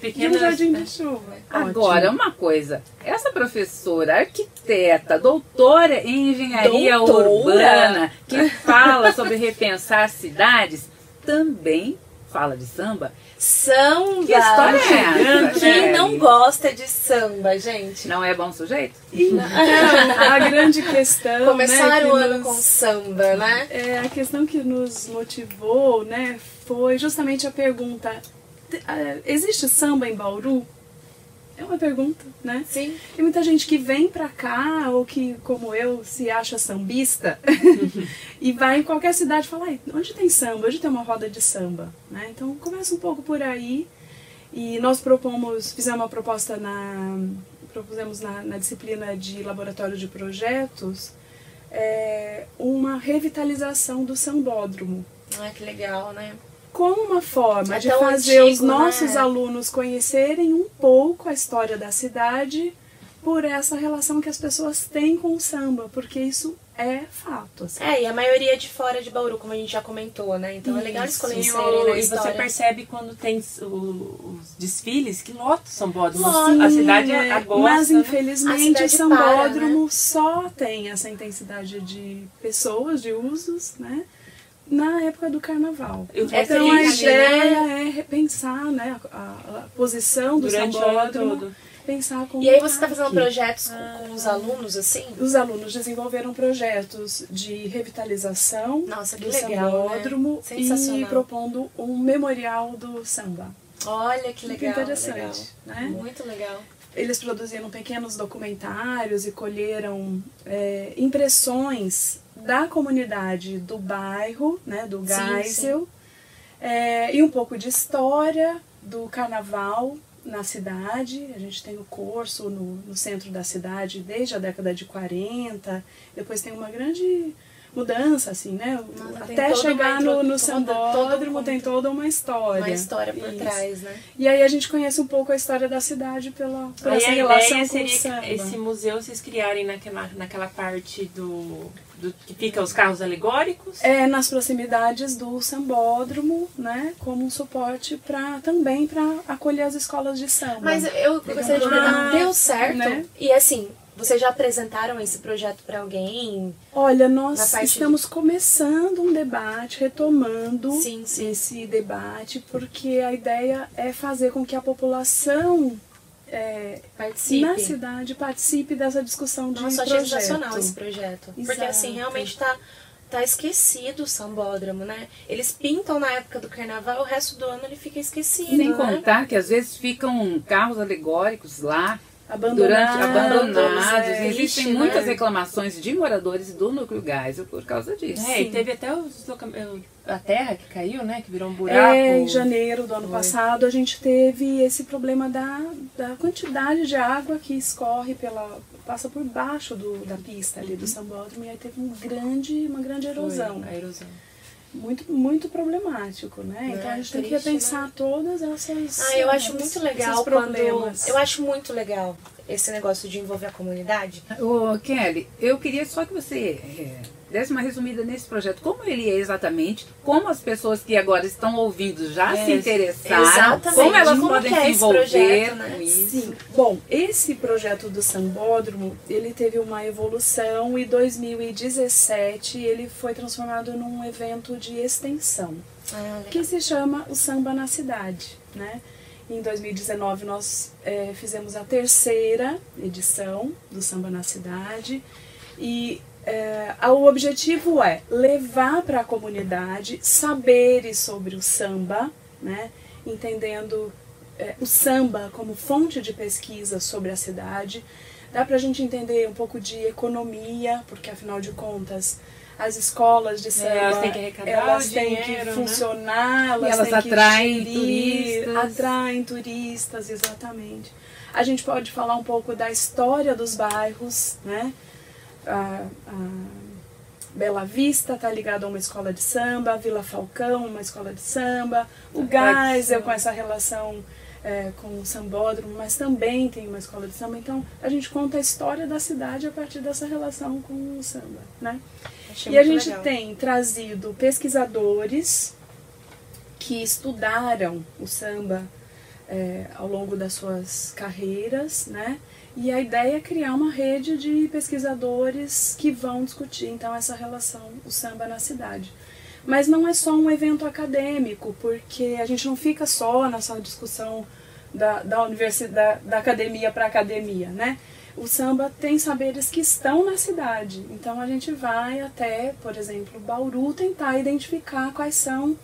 Pequenas... de um jardim de chuva. Agora, Ótimo. uma coisa. Essa professora, arquiteta, doutora em engenharia doutora. urbana, que fala sobre repensar cidades, também fala de samba. Samba! Que história é essa? Quem não gosta de samba, gente? Não é bom sujeito? Então, a grande questão. Né, Começar né, o ano nos, com samba, né? É, a questão que nos motivou, né, foi justamente a pergunta: existe samba em Bauru? É uma pergunta, né? Sim. Tem muita gente que vem pra cá, ou que, como eu, se acha sambista, e vai em qualquer cidade e fala, onde tem samba? Onde tem uma roda de samba? Né? Então começa um pouco por aí. E nós propomos, fizemos uma proposta na. propusemos na, na disciplina de laboratório de projetos é, uma revitalização do sambódromo. Ah, que legal, né? Como uma forma é de fazer antigo, os nossos né? alunos conhecerem um pouco a história da cidade por essa relação que as pessoas têm com o samba, porque isso é fato. Assim. É, e a maioria é de fora de Bauru, como a gente já comentou, né? Então é legal eles conhecerem né, E você percebe quando tem os desfiles que lotam Sambódromo. a cidade é, agora. Mas né? infelizmente o Sambódromo né? só tem essa intensidade de pessoas, de usos, né? Na época do carnaval. Eu então a ideia né? é repensar né, a, a posição do Durante sambódromo. Pensar como e aí você está fazendo projetos com, ah. com, os alunos, assim? Os alunos desenvolveram projetos de revitalização Nossa, do legal, né? sambódromo né? e propondo um memorial do samba. Olha que legal. Muito interessante. Legal. Né? Muito legal. Eles produziram pequenos documentários e colheram é, impressões da comunidade do bairro, né, do Geisel, é, e um pouco de história do carnaval na cidade. A gente tem o curso no, no centro da cidade desde a década de 40, depois tem uma grande mudança, assim, né? Nossa, Até chegar no, no sambódromo tem toda uma história. Uma história por Isso. trás, né? E aí a gente conhece um pouco a história da cidade pela, por aí essa relação com seria o samba. esse museu vocês criarem naquela, naquela parte do, do que fica os carros alegóricos? É, nas proximidades do sambódromo, né? Como um suporte para também para acolher as escolas de samba. Mas eu gostaria de perguntar, deu certo? Né? E assim, vocês já apresentaram esse projeto para alguém? Olha, nós estamos de... começando um debate, retomando sim, sim. esse debate, porque a ideia é fazer com que a população é, participe. na cidade participe dessa discussão de Nossa, projeto. Nossa, sensacional esse projeto. Exato. Porque assim, realmente está tá esquecido o sambódromo, né? Eles pintam na época do carnaval, o resto do ano ele fica esquecido. Sem né? contar que às vezes ficam carros alegóricos lá abandonados, durante, abandonados. É, Existem muitas né? reclamações de moradores do núcleo Geisel por causa disso. É, e teve até os, a terra que caiu, né? Que virou um buraco. É, em janeiro do ano Foi. passado a gente teve esse problema da, da quantidade de água que escorre pela passa por baixo do, da pista ali uhum. do sambódromo e aí teve um grande, uma grande erosão. Foi, a erosão muito, muito problemático, né? então a gente tem que repensar né? todas essas. Ah, eu acho muito legal quando. Eu acho muito legal esse negócio de envolver a comunidade. Ô, Kelly, eu queria só que você. É desse uma resumida nesse projeto, como ele é exatamente, como as pessoas que agora estão ouvindo já é, se interessaram, exatamente. como elas como podem é se envolver projeto, né? com isso. Sim. Bom, esse projeto do Sambódromo, ele teve uma evolução e 2017 ele foi transformado num evento de extensão, ah, que se chama o Samba na Cidade, né? Em 2019 nós é, fizemos a terceira edição do Samba na Cidade e é, o objetivo é levar para a comunidade saberes sobre o samba, né? entendendo é, o samba como fonte de pesquisa sobre a cidade. Dá para a gente entender um pouco de economia, porque afinal de contas as escolas de samba elas têm que arrecadar elas têm que né? funcionar, elas, elas têm atraem que gerir, turistas. atraem turistas, exatamente. A gente pode falar um pouco da história dos bairros, né? A, a Bela Vista está ligado a uma escola de samba, a Vila Falcão, uma escola de samba, o Geisel com essa relação é, com o sambódromo, mas também tem uma escola de samba. Então a gente conta a história da cidade a partir dessa relação com o samba, né? Achei e a gente legal. tem trazido pesquisadores que estudaram o samba é, ao longo das suas carreiras, né? E a ideia é criar uma rede de pesquisadores que vão discutir então essa relação, o samba na cidade. Mas não é só um evento acadêmico, porque a gente não fica só nessa discussão da, da universidade, da academia para academia, né? O samba tem saberes que estão na cidade. Então a gente vai até, por exemplo, Bauru tentar identificar quais são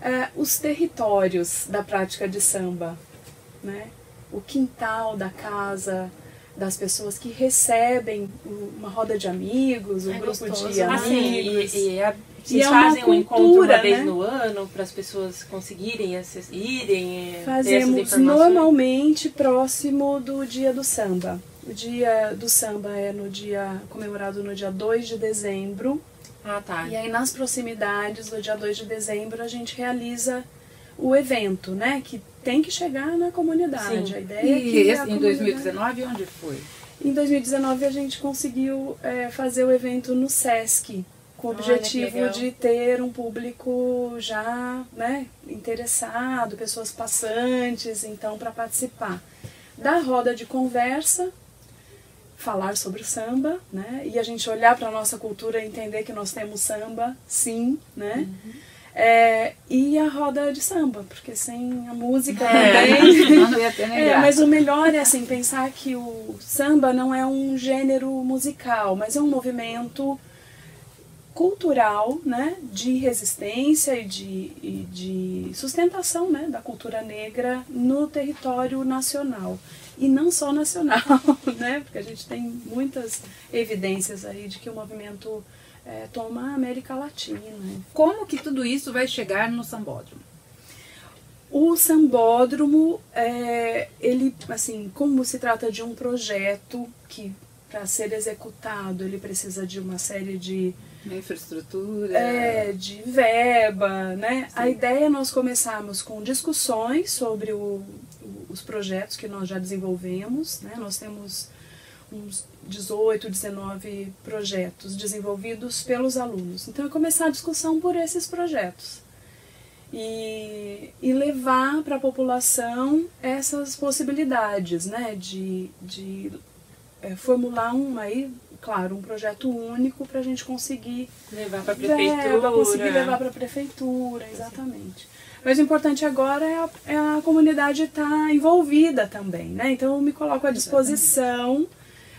é, os territórios da prática de samba, né? O quintal da casa das pessoas que recebem uma roda de amigos, um É grupo gostoso, de amigos. Assim, e, e a, E vocês é uma fazem um encontro cultura, uma vez né? no ano para as pessoas conseguirem acess- irem, é, essas Fazemos normalmente próximo do dia do samba. O dia do samba é no dia comemorado no dia 2 de dezembro. Ah, tá. E aí nas proximidades do dia 2 de dezembro a gente realiza o evento, né? Que tem que chegar na comunidade. Sim. A ideia é E que a esse, em comunidade- 2019, onde foi? Em 2019 a gente conseguiu é, fazer o evento no Sesc, com o que objetivo de ter um público já né, interessado, pessoas passantes, então, para participar da roda de conversa, falar sobre o samba, né? E a gente olhar para a nossa cultura e entender que nós temos samba, sim, né? É, e a roda de samba, porque sem a música também. Senão não ia ter nem É, mas o melhor é assim pensar que o samba não é um gênero musical, mas é um movimento cultural, né, de resistência e de, e de sustentação, né, da cultura negra no território nacional. E não só nacional, né, porque a gente tem muitas evidências aí de que o movimento é, toma a América Latina. Como que tudo isso vai chegar no sambódromo? O sambódromo, é, ele, assim, como se trata de um projeto que, para ser executado, ele precisa de uma série de, Na infraestrutura? é, de verba, né? A ideia é nós começarmos com discussões sobre o- os projetos que nós já desenvolvemos, né? Nós temos uns 18, 19 projetos desenvolvidos pelos alunos. Então, é começar a discussão por esses projetos e, e levar para a população essas possibilidades, né, de, de é, formular um aí, claro, um projeto único para a gente conseguir Levar para a verba, prefeitura. conseguir levar para a prefeitura, exatamente. Mas o importante agora é a, é a comunidade estar envolvida também, né? Então eu me coloco à disposição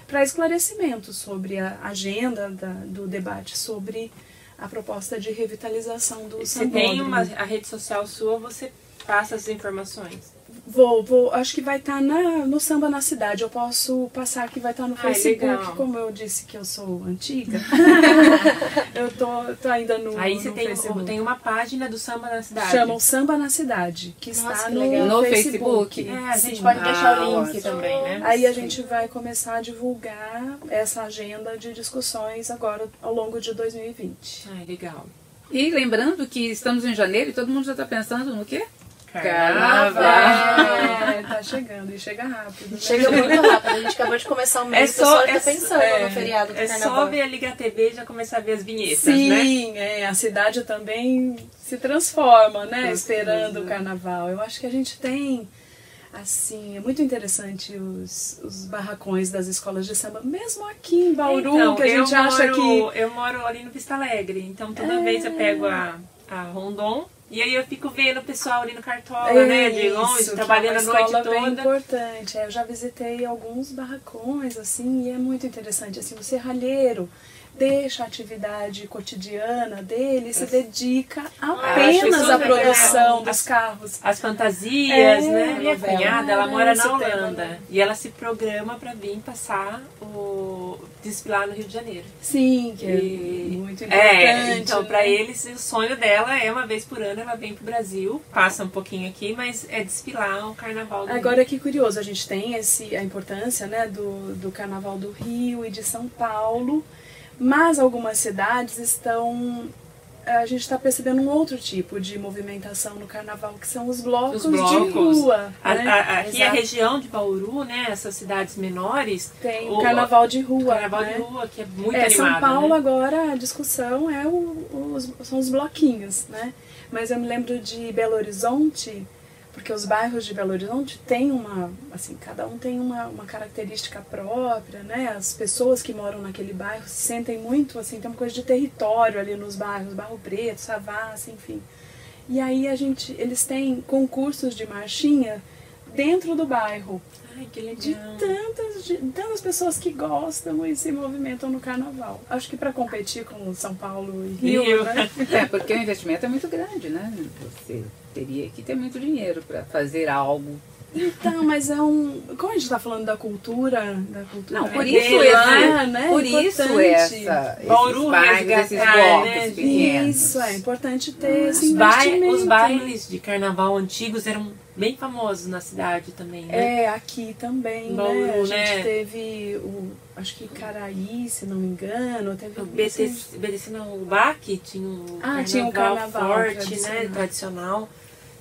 para esclarecimento sobre a agenda da- do debate sobre a proposta de revitalização do Você tem uma, a rede social sua, você passa as informações. Vou, vou, acho que vai estar no Samba na Cidade. Eu posso passar que vai estar no Ai, Facebook, legal. como eu disse que eu sou antiga. eu tô, tô ainda no, Aí você no tem, Facebook. tem uma página do samba na cidade. Chama o Samba na Cidade, que Nossa, está que no, legal. No Facebook. Facebook? É, a gente Sim. pode deixar Ah, o link ótimo. também, né? Aí a gente vai começar a divulgar essa agenda de discussões agora ao longo de 2020. Ai, legal. E lembrando que estamos em janeiro e todo mundo já está pensando no quê? Carnaval. É, tá chegando e chega rápido. né? Chega muito rápido. A gente acabou de começar o mês É e o pessoal só- é tá pensando é- no feriado do É carnaval. só ver a Liga TV e já começar a ver as vinhetas, né? Sim, é, a cidade também se transforma, né? Com Esperando o carnaval. Eu acho que a gente tem, assim, é muito interessante os, os barracões das escolas de samba, mesmo aqui em Bauru, Então, que a gente eu acha moro, que. Eu moro ali no Vista Alegre, então toda É. vez eu pego a, a Rondon e aí eu fico vendo o pessoal ali no Cartola, né? De longe, é trabalhando a noite escola bem toda. importante. É, eu já visitei alguns barracões, assim, e é muito interessante. Assim, o serralheiro deixa a atividade cotidiana dele e se dedica apenas à produção dos carros. As fantasias, é, né? Minha cunhada, ela mora na Holanda tema. e ela se programa para vir passar o desfilar no Rio de Janeiro. Sim, que é e, é muito importante. É, então né? para eles o sonho dela é uma vez por ano ela vem pro Brasil, passa um pouquinho aqui, mas é desfilar o carnaval do Agora Rio. que curioso, a gente tem esse a importância, né, do, do carnaval do Rio e de São Paulo mas algumas cidades estão a gente está percebendo um outro tipo de movimentação no carnaval, que são os blocos, os blocos. de rua. A, né? a, aqui Exato. a região de Bauru, né, essas cidades menores. Tem o, carnaval de rua. Carnaval né? de rua, que é muito é, animado. São Paulo né? agora a discussão é o, os, são os bloquinhos, né? Mas eu me lembro de Belo Horizonte, porque os bairros de Belo Horizonte têm uma, assim, cada um tem uma, uma característica própria, né? As pessoas que moram naquele bairro se sentem muito, assim, tem uma coisa de território ali nos bairros, Barro Preto, Savassi, enfim. E aí a gente, eles têm concursos de marchinha dentro do bairro. Ai, que legal. De tantas, de tantas pessoas que gostam e se movimentam no carnaval. Acho que para competir com São Paulo e Rio, Rio. né? É, porque o investimento é muito grande, né? Você teria que ter muito dinheiro para fazer algo. Então, mas é um. Como a gente está falando da cultura, da cultura. Não, por isso é, essa, né? Por isso essa. Bauru esses esses blocos né? pequenos. Isso é importante ter ah, esse investimento. Os bailes de carnaval antigos eram bem famosos na cidade também, né? É, aqui também, Bauru, né? A gente né? teve o, acho que Caraí, se não me engano, teve o BTC, BTC não, o BAC tinha um ah, tinha um carnaval forte, né, tradicional.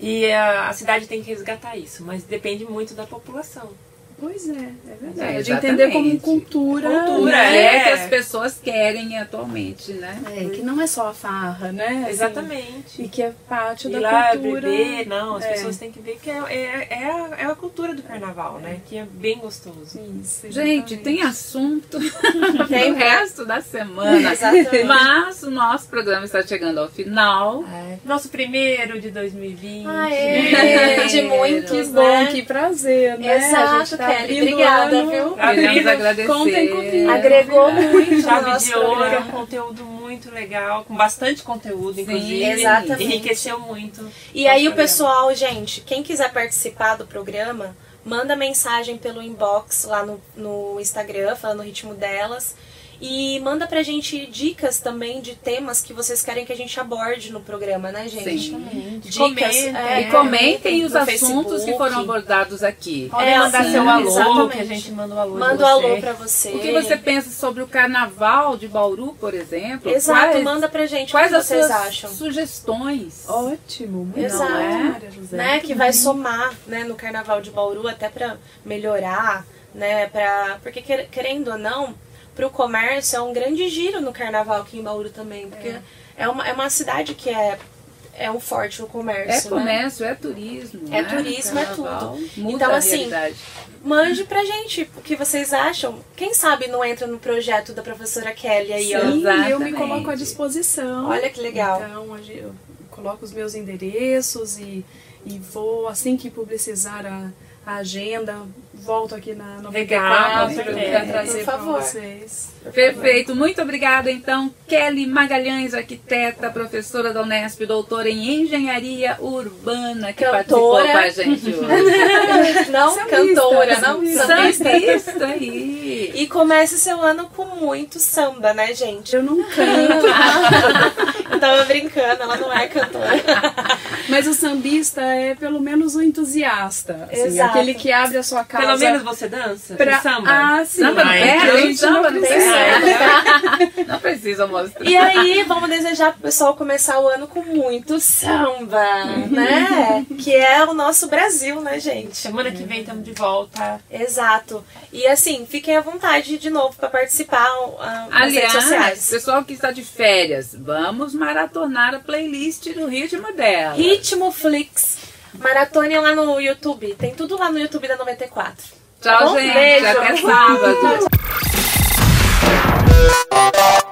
E a, a cidade tem que resgatar isso, mas depende muito da população. Pois é, é verdade. É, de entender como cultura. Cultura né? é que as pessoas querem atualmente, né? É, que não é só a farra, né? Assim, Exatamente. E que é parte Ir da lá, cultura. beber, não, as é. pessoas têm que ver que é, é, é, a, é a cultura do carnaval, né? Que é bem gostoso. Isso, Gente, tem assunto tem o resto da semana. Exatamente. Mas o nosso programa está chegando ao final. É. Nosso primeiro de 2020. Ah, é. De muitos, que bom, né? que prazer, né? Exato, tá Kelly, obrigada, viu? Queremos agradecer. Contem comigo. Agregou muito. Chave de ouro, é um conteúdo muito legal, com bastante conteúdo, inclusive. Sim, exatamente. Enriqueceu muito. E aí o pessoal, gente, quem quiser participar do programa, manda mensagem pelo inbox lá no, no Instagram, falando o ritmo delas. E manda pra gente dicas também de temas que vocês querem que a gente aborde no programa, né, gente? Sim. Dicas. Comentem, é, e comentem os assuntos Facebook. que foram abordados aqui. Podem é, mandar assim, seu alô, exatamente. que a gente manda o um alô Manda o um alô pra você. O que você pensa sobre o carnaval de Bauru, por exemplo? Exato, quais, manda pra gente quais o que vocês acham. sugestões. Ótimo, muito Exato. É? Né, que vai somar né, no carnaval de Bauru até pra melhorar, né? Pra, porque querendo ou não para o comércio é um grande giro no carnaval aqui em Bauru também, porque é, é uma, é uma cidade que é é um forte no comércio. É né? comércio, né? é turismo. É né? turismo, Carnaval, é tudo. Então, assim, mande pra gente o que vocês acham. Quem sabe não entra no projeto da professora Kelly aí, Sim, ó. Exatamente. eu me coloco à disposição. Olha que legal. Então, eu coloco os meus endereços e, e vou, assim que publicizar a a agenda, volto aqui na 94 para trazer para vocês. Perfeito, muito obrigada então, Kelly Magalhães, arquiteta, professora da Unesp, doutora em engenharia urbana, que cantora. participou com a gente hoje. não, sambista, cantora, não, sambista aí. E comece seu ano com muito samba, né, gente? Eu não canto. Eu tava brincando, ela não é cantora. Mas o sambista é pelo menos o entusiasta. Assim, Exato. Aquele que abre a sua casa. Pelo menos você dança? Pra... Samba? Ah, sim. Samba não é? A gente samba não Não precisa mostrar. E aí, vamos desejar pro pessoal começar o ano com muito samba, né? Que é o nosso Brasil, né, gente? Semana que vem estamos de volta. Exato. E assim, fiquem à vontade de novo para participar uh, Aliás, redes sociais. pessoal que está de férias, vamos maratonar a playlist do Ritmo dela. Ritmo Flix. Maratone lá no YouTube. Tem tudo lá no YouTube da 94. Tchau, tá gente. Beijo. Até sábado. Yeah.